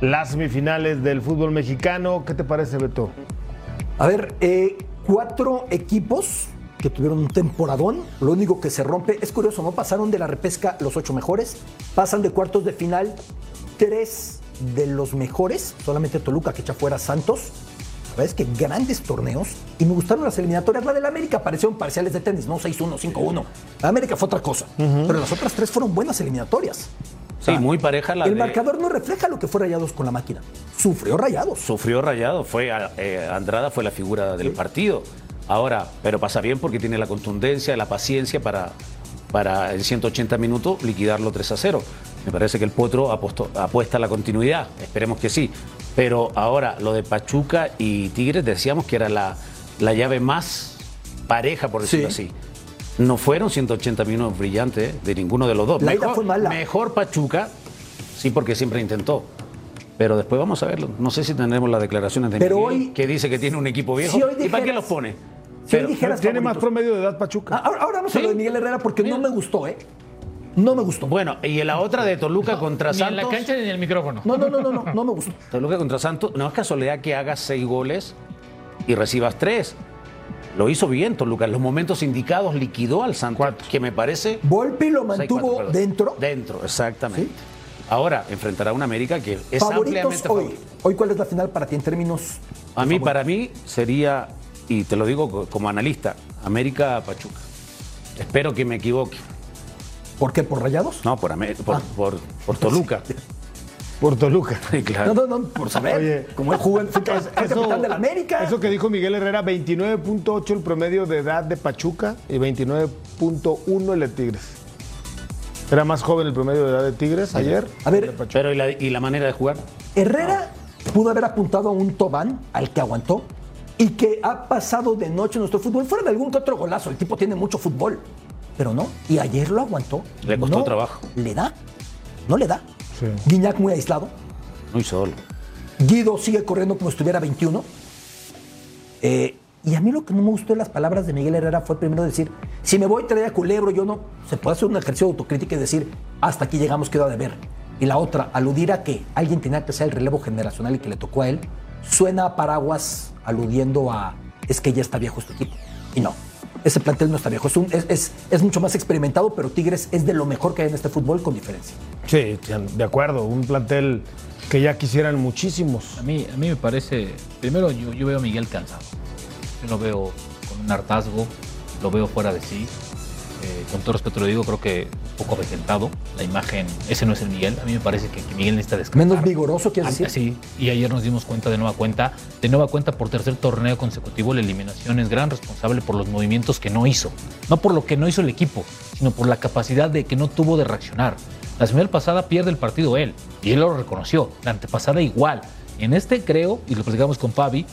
Las semifinales del fútbol mexicano. ¿Qué te parece, Beto? A ver, eh, cuatro equipos que tuvieron un temporadón. Lo único que se rompe, es curioso, ¿no? Pasaron de la repesca los ocho mejores, pasan de cuartos de final tres de los mejores, solamente Toluca que echa fuera Santos. La verdad es que grandes torneos y me gustaron las eliminatorias. La del América parecieron parciales de tenis, no 6-1, 5-1. La América fue otra cosa, pero las otras tres fueron buenas eliminatorias. Sí, muy pareja la el de- marcador no refleja lo que fue Rayados con la máquina. Sufrió Rayados. Sufrió rayado, fue eh, Andrada fue la figura del partido. Ahora, pero pasa bien porque tiene la contundencia, la paciencia para, para en 180 minutos liquidarlo 3 a 0. Me parece que el Potro apostó- apuesta a la continuidad, esperemos que sí. Pero ahora, lo de Pachuca y Tigres, decíamos que era la, la llave más pareja, por decirlo Sí. así. No fueron 180 minutos brillantes eh, de ninguno de los dos. La mejor, fue mala. mejor Pachuca, sí, porque siempre intentó. Pero después vamos a verlo. No sé si tendremos las declaraciones de Pero Miguel, hoy- que dice que tiene un equipo viejo. Si ¿Y para qué los pone? Si Pero- Tiene más promedio de edad Pachuca. Ah, Ahora, ahora vamos a lo de Miguel Herrera porque no me gustó, ¿eh? No me gustó. Bueno, y en la otra de Toluca contra Ni en Santos. la cancha ni en el micrófono. No, no, no, no, no, no me gustó. Toluca contra Santos. No es casualidad que hagas seis goles y recibas tres. Lo hizo bien Toluca. En los momentos indicados liquidó al Santos, Cuatro. que me parece. Volpi lo mantuvo cuatro, dentro. Dentro, exactamente. Ahora enfrentará a un América que es Favoritos ampliamente hoy. favorito. Hoy, ¿cuál es la final para ti en términos? A mí, para mí, sería, y te lo digo co- como analista, América-Pachuca. Espero que me equivoque. ¿Por qué? ¿Por rayados? No, por, por, Ah. por, por Toluca. Por Toluca. Sí, claro. No, no, no, por saber. Oye, como él jugó en fue, capitán de la América. Eso que dijo Miguel Herrera, 29.8 el promedio de edad de Pachuca y 29.1 el de Tigres. Era más joven el promedio de edad de Tigres ayer. A ver. Pero ¿y la, y la manera de jugar? Herrera pudo haber apuntado a un Tobán al que aguantó y que ha pasado de noche en nuestro fútbol. Fuera de algún que otro golazo, el tipo tiene mucho fútbol, pero no. Y ayer lo aguantó. Le costó No trabajo. Le da. No le da. Sí. Guiñac muy aislado. Muy solo. Guido sigue corriendo como si estuviera 21. Eh, y a mí lo que no me gustó de las palabras de Miguel Herrera fue primero decir, si me voy traer a Culebro, yo no. Se puede hacer un ejercicio de autocrítica y decir, hasta aquí llegamos, quedó de ver. Y la otra, aludir a que alguien tenía que ser el relevo generacional y que le tocó a él, suena a paraguas aludiendo a, es que ya está viejo este equipo. Y no, ese plantel no está viejo. Es, un- es- es- es mucho más experimentado, pero Tigres es de lo mejor que hay en este fútbol con diferencia. Sí, de acuerdo. Un plantel que ya quisieran muchísimos. A mí, a mí me parece, primero yo, yo veo a Miguel cansado. Yo lo veo con un hartazgo, lo veo fuera de sí. Eh, con todo respeto lo digo, creo que un poco avejentado. La imagen, ese no es el Miguel. A mí me parece que, que Miguel necesita descansar. Menos vigoroso, Ah, decir. Sí, y ayer nos dimos cuenta de nueva cuenta. De nueva cuenta por tercer torneo consecutivo, la eliminación es gran responsable por los movimientos que no hizo. No por lo que no hizo el equipo, sino por la capacidad de que no tuvo de reaccionar. La semana pasada pierde el partido él, y él lo reconoció. La antepasada igual. En este creo, y lo platicamos con Fabi,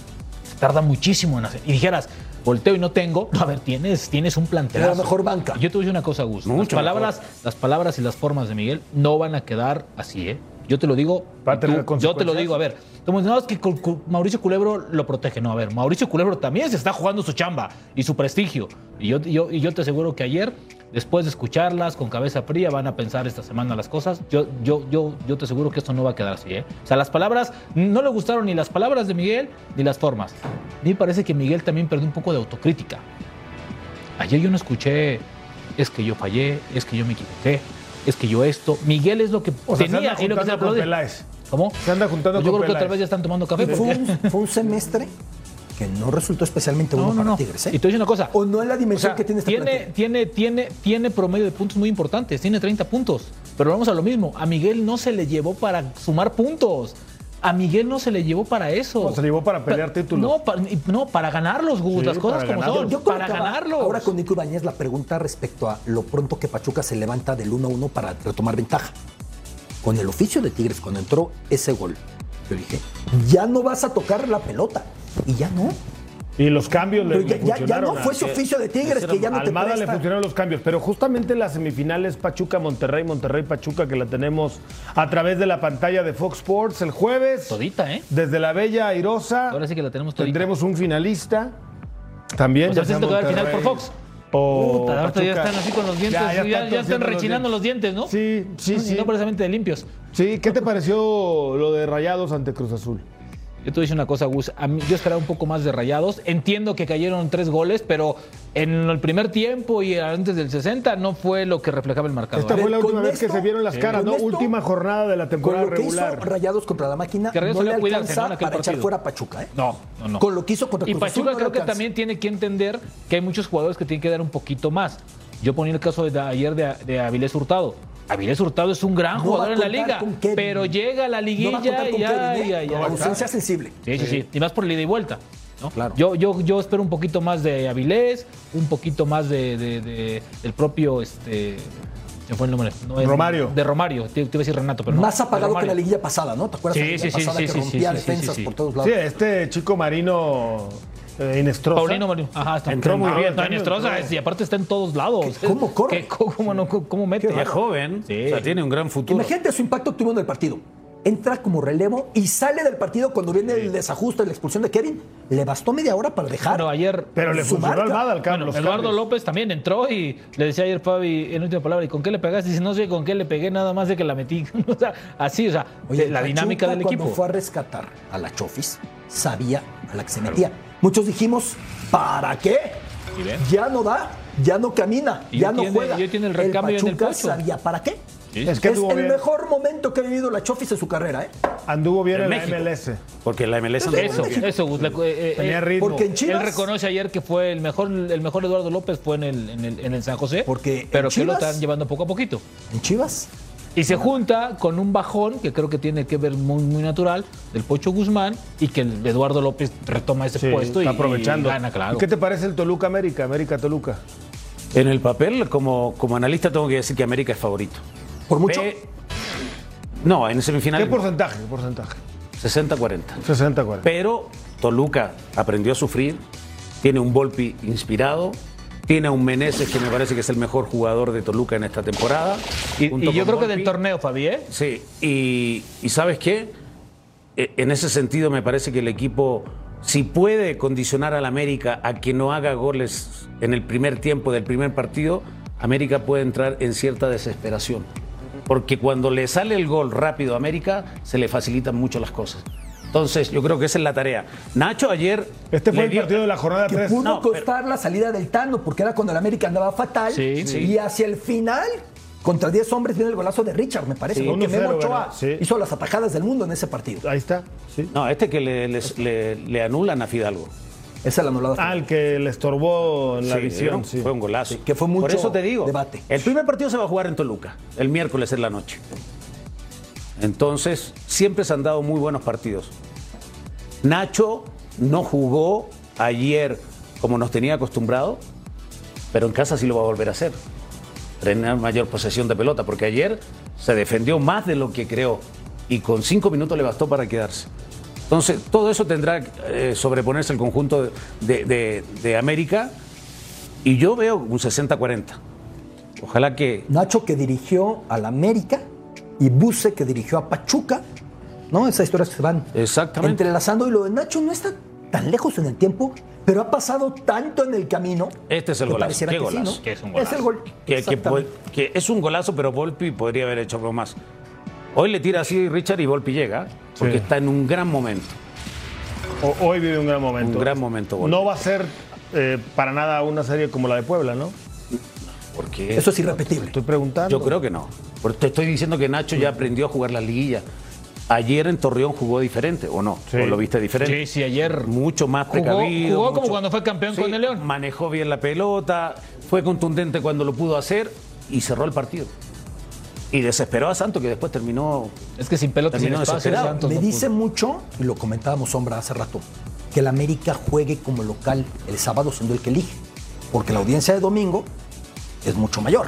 se tarda muchísimo en hacer. Y dijeras, volteo y no tengo. A ver, tienes, tienes un plantel. Era la mejor banca. Yo te voy a decir una cosa, Gus. Las Mucho palabras, las palabras y las formas de Miguel no van a quedar así, ¿eh? Yo te lo digo. Va a tener tú- yo te lo digo, a ver. Como no, es que Mauricio Culebro lo protege. No, a ver, Mauricio Culebro también se está jugando su chamba y su prestigio. Y yo, yo- y yo te aseguro que ayer, después de escucharlas con cabeza fría, van a pensar esta semana las cosas. Yo, yo, yo, yo te aseguro que esto no va a quedar así, ¿eh? O sea, las palabras, no le gustaron ni las palabras de Miguel ni las formas. A mí me parece que Miguel también perdió un poco de autocrítica. Ayer yo no escuché, es que yo fallé, es que yo me equivoqué, es que yo esto. Miguel es lo que O sea, se tenía y lo que se. ¿Cómo? Se anda juntando Pues yo con creo que otra vez ya están tomando café. Fue porque- un, fue un semestre que no resultó especialmente No, bueno no, para no. Tigres. ¿eh? Y te voy a decir una cosa. O no en la O dimensión sea, que tiene este tiene, tiene, tiene, tiene promedio de puntos muy importantes, tiene 30 puntos. Pero vamos a lo mismo, a Miguel no se le llevó para sumar puntos. A Miguel no se le llevó para eso. No, se le llevó para pelear Pa- títulos. No, pa- no, para ganarlos, Gus, Sí, las cosas como ganarlos. son. Yo para ganarlos. Ahora con Nico Ibáñez la pregunta respecto a lo pronto que Pachuca se levanta del 1-1 para retomar ventaja. Con el oficio de Tigres, cuando entró ese gol, yo dije, ya no vas a tocar la pelota. Y ya no. Y los cambios le, ya, le ya- ya funcionaron. no fue ese oficio de Tigres que ya no te Almada le presta. funcionaron los cambios, pero justamente en las semifinales Pachuca-Monterrey, Monterrey-Pachuca, que la tenemos a través de la pantalla de Fox Sports el jueves. Todita, ¿eh? Desde la Bella Airosa. Ahora sí que la tenemos todita. Tendremos un finalista. También. O sea, ya al final por Fox. Puta, ahorita ya Pachuca. están así con los dientes, ya, ya, están torciendo rechinando los dientes, ¿no? Sí, sí, Y sí. no precisamente de limpios. Sí, ¿qué te pareció lo de Rayados ante Cruz Azul? Yo te voy a decir una cosa, Gus. A mí- yo esperaba un poco más de rayados. Entiendo que cayeron tres goles, pero en el primer tiempo y antes del 60 no fue lo que reflejaba el marcador. Esta fue la Con última vez que se vieron las caras, con ¿no? esto- Última jornada de la Con temporada lo que regular. hizo Rayados contra la máquina, Que no le alcanza para echar fuera a Pachuca. ¿eh? No, no, no. Con lo que hizo contra Y Cruz Pachuca no creo que también tiene que entender que hay muchos jugadores que tienen que dar un poquito más. Yo ponía el caso de ayer de, de Avilés Hurtado. Avilés Hurtado es un gran No jugador en la liga, pero llega a la No va a liguilla y ya, ¿eh? ya, ya. Ausencia sensible. Sí, sí, sí. Y más por el ida y vuelta. ¿no? Claro. Yo, yo, yo espero un poquito más de Avilés, un poquito más de, de- de- del propio. Este, se fue el nombre. No es- Romario. De Romario. Te, te iba a decir Renato, pero no. Más apagado que la liguilla pasada, ¿no? ¿Te acuerdas Sí, de la liguilla sí, sí, pasada sí, que sí, rompía sí, sí, defensas sí, sí. por todos lados? Sí, este chico marino eh, Inestrosa. Paulino Mario. Ajá, está Entró muy bien. No, Inestrosa es- y aparte está en todos lados. ¿Qué- cómo corre? ¿Qué- ¿Cómo, no, cómo mete? Es joven, Sí. o sea, tiene un gran futuro. Imagínate su impacto que tuvo en el partido. Entra como relevo y sale del partido cuando viene el desajuste, la expulsión de Kevin. Le bastó media hora para dejar. Bueno, ayer. Pero le funcionó marca. al Almada al cambio. Bueno, Eduardo cambios. López también entró y le decía ayer Fabi en última palabra, ¿y con qué le pegaste? Dice, no sé con qué le pegué, nada más de que la metí. o sea, así, o sea, Oye, la dinámica del cuando equipo. fue a rescatar a la Chofis, sabía a la que se metía. Muchos dijimos, ¿para qué? Ya no da, ya no camina, Y ya no tiene- juega. tiene el recambio en el Pachuca Pocho. sabía para qué. Es que es anduvo el bien, mejor momento que ha vivido la Chofis en su carrera, ¿eh? anduvo bien En la MLS. Porque la MLS Eso, Eso, bien. eso, Gus, eh, eh, Tenía eh, ritmo. Porque en Chivas. Él reconoce ayer que fue el mejor, el mejor Eduardo López fue en el, en el, en el San José. Porque pero en que lo Chivas- están llevando poco a poquito. En Chivas. Y se junta con un bajón que creo que tiene que ver muy, muy natural del Pocho Guzmán y que el Eduardo López retoma ese Sí, puesto y, está aprovechando. y gana, claro. ¿Y qué te parece el Toluca América? América Toluca. En el papel, como, como analista, tengo que decir que América es favorito. Por mucho. Pe- no, en ¿Qué semifinal porcentaje? ¿Qué porcentaje? 60-40. 60-40. Pero Toluca aprendió a sufrir, tiene un Volpi inspirado, tiene a un Meneses que me parece que es el mejor jugador de Toluca en esta temporada. Y, yo creo que del torneo, Fabi, ¿eh? Sí, y, y ¿sabes qué? E- En ese sentido me parece que el equipo, si puede condicionar al América a que no haga goles en el primer tiempo del primer partido, América puede entrar en cierta desesperación. Porque cuando le sale el gol rápido a América, se le facilitan mucho las cosas. Entonces, yo creo que esa es la tarea. Nacho ayer... Este fue el dio- partido de la jornada que 3. pudo No, pero- costar la salida del Tano, porque era cuando el América andaba fatal. Sí, sí. Y hacia el final, contra 10 hombres, viene el golazo de Richard, me parece. Sí, ¿no? que 1-0 Memo Ochoa ganó, sí. hizo las atajadas del mundo en ese partido. Ahí está. Sí. No, este que le, les- le- le anulan a Fidalgo. Es el anulado. Ah, el que le estorbó en la visión. ¿no? sí. Fue un golazo. que fue mucho Por eso te digo, debate. el primer partido se va a jugar en Toluca, el miércoles en la noche. Entonces, siempre se han dado muy buenos partidos. Nacho no jugó ayer como nos tenía acostumbrado, pero en casa sí lo va a volver a hacer. Tener mayor posesión de pelota, porque ayer se defendió más de lo que creó y con cinco minutos le bastó para quedarse. Entonces, todo eso tendrá que eh, sobreponerse el conjunto de, de- de América y yo veo un 60-40. Ojalá que Nacho que dirigió al América y Buse que dirigió a Pachuca, ¿no? Esas historias que se van Exactamente. entrelazando y lo de Nacho no está tan lejos en el tiempo, pero ha pasado tanto en el camino. Este es el que golazo. pareciera Qué que sí, golazo. ¿no? Que es un Es golazo. el gol. que, que, que es un golazo, pero Volpi podría haber hecho algo más. Hoy le tira así Richard y Volpi llega, porque Sí. está en un gran momento. O- hoy vive un gran momento. Un gran momento, Volpi. No va a ser eh, para nada una serie como la de Puebla, ¿no? Porque Eso es irrepetible. Estoy preguntando. yo creo que no. Porque te estoy diciendo que Nacho ya aprendió a jugar la liguilla. Ayer en Torreón jugó diferente, ¿o no? Sí. ¿O lo viste diferente? Sí, sí, ayer Mucho más Jugó- precavido. jugó como mucho- cuando fue campeón Sí, con el León. Manejó bien la pelota, fue contundente cuando lo pudo hacer y cerró el partido. Y desesperó a Santos, que después terminó. es que sin pelota sin Terminó espacio desesperado. Santos Me no dice pudo. mucho, y lo comentábamos Sombra hace rato, que el América juegue como local el sábado siendo el que elige. Porque la audiencia de domingo es mucho mayor.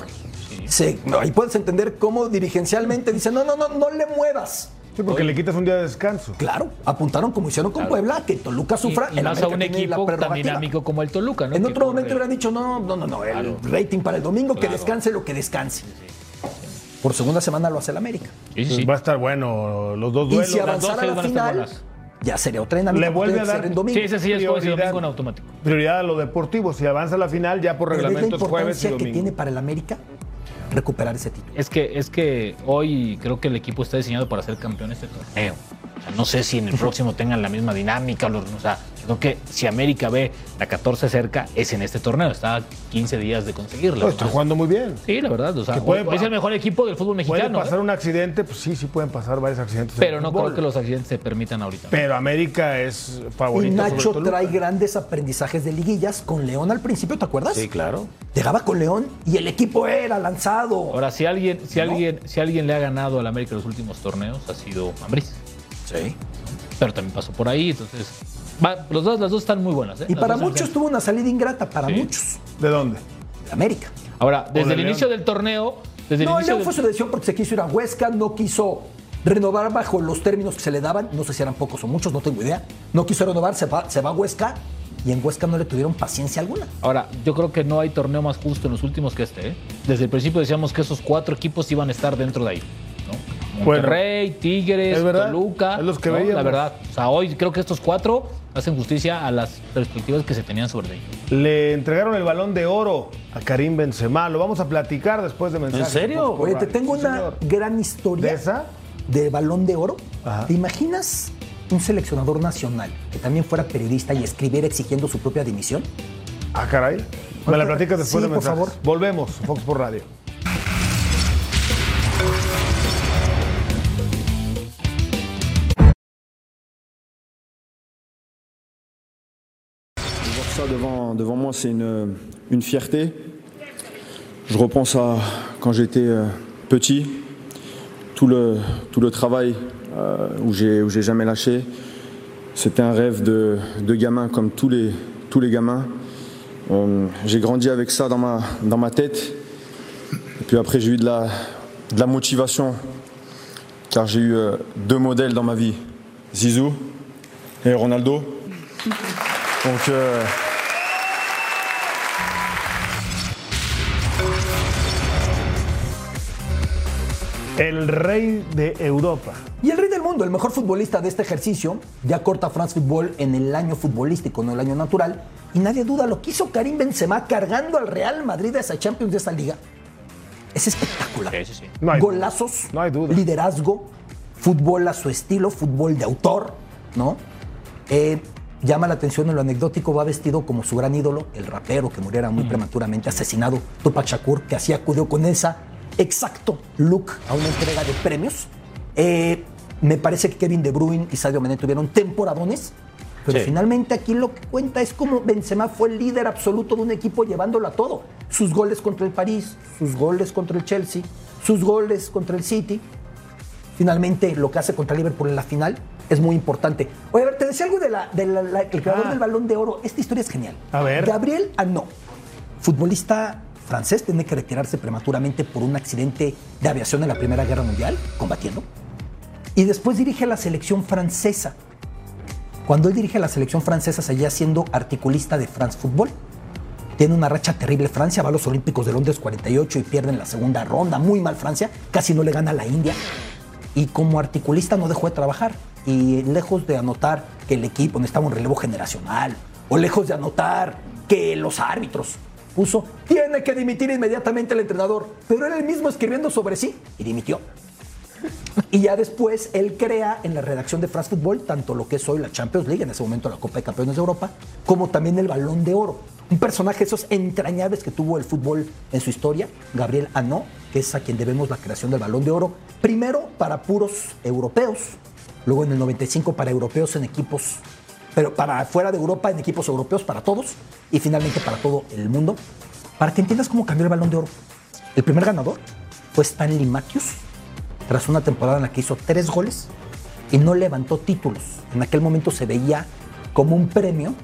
Se- ahí puedes entender cómo dirigencialmente dicen, no, no, no, no le muevas. Sí, porque le quitas un día de descanso. Claro, apuntaron como hicieron con Puebla, que Toluca sufra. Y, y el más a un equipo tan dinámico como el Toluca, ¿no? En Que otro momento hubieran dicho, no, no, no, no, el rating para el domingo, que descanse lo que descanse. Por segunda semana lo hace el América. Sí, sí, Pues sí. va a estar bueno los dos Y duelos. si las avanzara a la final, ya sería otra dinámica. Le vuelve a dar- en domingo. Sí, ese sí es y Prioridad. domingo en automático. Prioridad a lo deportivo. Si avanza a la final, ya por reglamento es jueves y importancia que domingo. tiene para el América recuperar ese título. Es que, es que hoy creo que el equipo está diseñado para ser campeón este torneo. O sea, no sé si en el próximo tengan la misma dinámica. los- O sea, que si América ve la 14 cerca, es en este torneo. Está a 15 días de conseguirla. No, está jugando muy bien. Sí, la verdad. O sea, puede- es el mejor equipo del fútbol Puede mexicano. pasar ¿eh? un accidente, pues sí, sí pueden pasar varios accidentes. en Pero no creo que los accidentes se permitan ahorita. Pero América es favorito. Y Nacho trae grandes aprendizajes de liguillas con León al principio, ¿te acuerdas? Sí, claro. Llegaba con León y el equipo era lanzado. Ahora, si alguien, si alguien, si alguien le ha ganado al América en los últimos torneos, ha sido Ambriz. Sí. Pero también pasó por ahí, entonces. Va- los dos, las dos están muy buenas. ¿eh? Y Las para muchos tuvo una salida ingrata, para Sí. muchos. ¿De dónde? de América. Ahora, desde de el León. inicio del torneo, desde el no, inicio León del- fue su decisión porque se quiso ir a Huesca, no quiso renovar bajo los términos que se le daban, no sé si eran pocos o muchos, no tengo idea. No quiso renovar, se va, se va a Huesca y en Huesca no le tuvieron paciencia alguna. Ahora, yo creo que no hay torneo más justo en los últimos que este. ¿eh? Desde el principio decíamos que esos cuatro equipos iban a estar dentro de ahí. ¿No? Bueno, Monterrey, Tigres, Toluca. es los que ¿no? La verdad. O sea, hoy creo que estos cuatro hacen justicia a las perspectivas que se tenían sobre ellos. Le entregaron el balón de oro a Karim Benzema. Lo vamos a platicar después de mensajes. serio? Por Oye, te tengo Sí, una señor. gran historia ¿De esa? de balón de oro. Ajá. ¿Te imaginas un seleccionador nacional que también fuera periodista y escribiera exigiendo su propia dimisión? Ah, caray. Me la platicas después Sí, de por mensajes. favor. Volvemos, Fox por Radio. Devant, devant moi, c'est une, une fierté. Je repense à quand j'étais euh, petit, tout le, tout le travail euh, où j'ai jamais lâché. C'était un rêve de, de gamin comme tous les, tous les gamins. Euh, j'ai grandi avec ça dans ma, dans ma tête. Et puis après, j'ai eu de la, de la motivation car j'ai eu deux modèles dans ma vie, Zizou et Ronaldo. Donc El rey de Europa. Y el rey del mundo, el mejor futbolista de este ejercicio, ya corta France Football en el año futbolístico, no el año natural. Y nadie duda lo que hizo Karim Benzema cargando al Real Madrid a esa Champions de esa liga. Es espectacular. Sí, sí, sí. No hay duda. Golazos, No hay duda. liderazgo, fútbol a su estilo, fútbol de autor, ¿no? Eh, llama la atención en lo anecdótico, va vestido como su gran ídolo, el rapero que muriera muy prematuramente asesinado, Tupac Shakur, que así acudió con esa exacto look a una entrega de premios. Eh, me parece que Kevin De Bruyne y Sadio Mané tuvieron temporadones. Pero Sí. finalmente aquí lo que cuenta es cómo Benzema fue el líder absoluto de un equipo llevándolo a todo. Sus goles contra el París, sus goles contra el Chelsea, sus goles contra el City. Finalmente lo que hace contra Liverpool en la final es muy importante. Oye, a ver, te decía algo del de creador Ah. del Balón de Oro. Esta historia es genial. A ver. Gabriel Anot, futbolista francés, tiene que retirarse prematuramente por un accidente de aviación en la Primera Guerra Mundial, combatiendo. Y después dirige la selección francesa. Cuando él dirige la selección francesa, seguía siendo articulista de France Football. Tiene una racha terrible Francia, va a los Olímpicos de Londres 48 y pierde en la segunda ronda. Muy mal Francia, casi no le gana a la India. Y como articulista no dejó de trabajar. Y lejos de anotar que el equipo necesitaba un relevo generacional, o lejos de anotar que los árbitros puso, tiene que dimitir inmediatamente el entrenador. Pero era él mismo escribiendo sobre sí y dimitió. Y ya después él crea en la redacción de France Football tanto lo que es hoy la Champions League, en ese momento la Copa de Campeones de Europa, como también el Balón de Oro. Un personaje esos entrañables que tuvo el fútbol en su historia, Gabriel Anó, que es a quien debemos la creación del Balón de Oro. Primero para puros europeos, luego en el 95 para europeos en equipos, pero para fuera de Europa en equipos europeos para todos, y finalmente para todo el mundo. Para que entiendas cómo cambió el Balón de Oro. El primer ganador fue Stanley Matthews, tras una temporada en la que hizo tres goles y no levantó títulos. En aquel momento se veía como un premio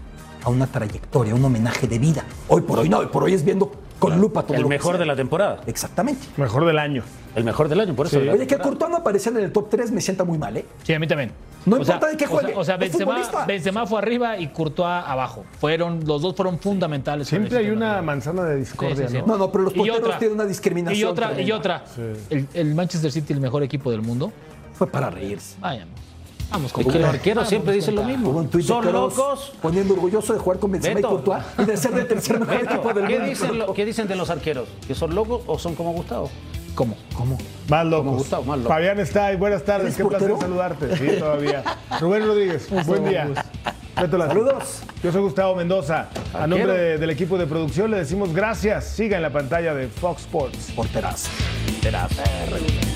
a una trayectoria, un homenaje de vida. Hoy por hoy no, hoy por hoy es viendo con lupa todo El lo que mejor sea. de la temporada. Exactamente. Mejor del año. El mejor del año, por eso. Oye, que. Courtois no aparecía en el top 3 me sienta muy mal, ¿eh? Sí, a mí también. No O sea, importa de qué juegue, O sea, Benzema, fue arriba y Courtois abajo. Fueron, los dos fueron fundamentales. Siempre hay una manzana de discordia, Sí, sí, sí. ¿no? No, no, pero los porteros otra- tienen una discriminación. Y otra, y otra. El, el Manchester City, el mejor equipo del mundo. Fue para reírse. Vaya. Vamos con Es que los arqueros siempre dicen lo mismo. Son locos. Poniendo orgulloso de jugar con Benzema Beto. y Courtois y de ser el tercer mejor Beto, equipo del ¿qué, mundo. dicen, lo- qué dicen de los arqueros? ¿Que son locos o son como Gustavo? ¿Cómo? ¿Cómo? Más locos. Gustavo, más loco. Fabián está ahí. Buenas tardes. ¿Eres Qué placer saludarte. Sí, todavía. Rubén Rodríguez, buen día. Saludos. Yo soy Gustavo Mendoza. A nombre de- del equipo de producción le decimos gracias. Siga en la pantalla de Fox Sports. Porterazo. Perro.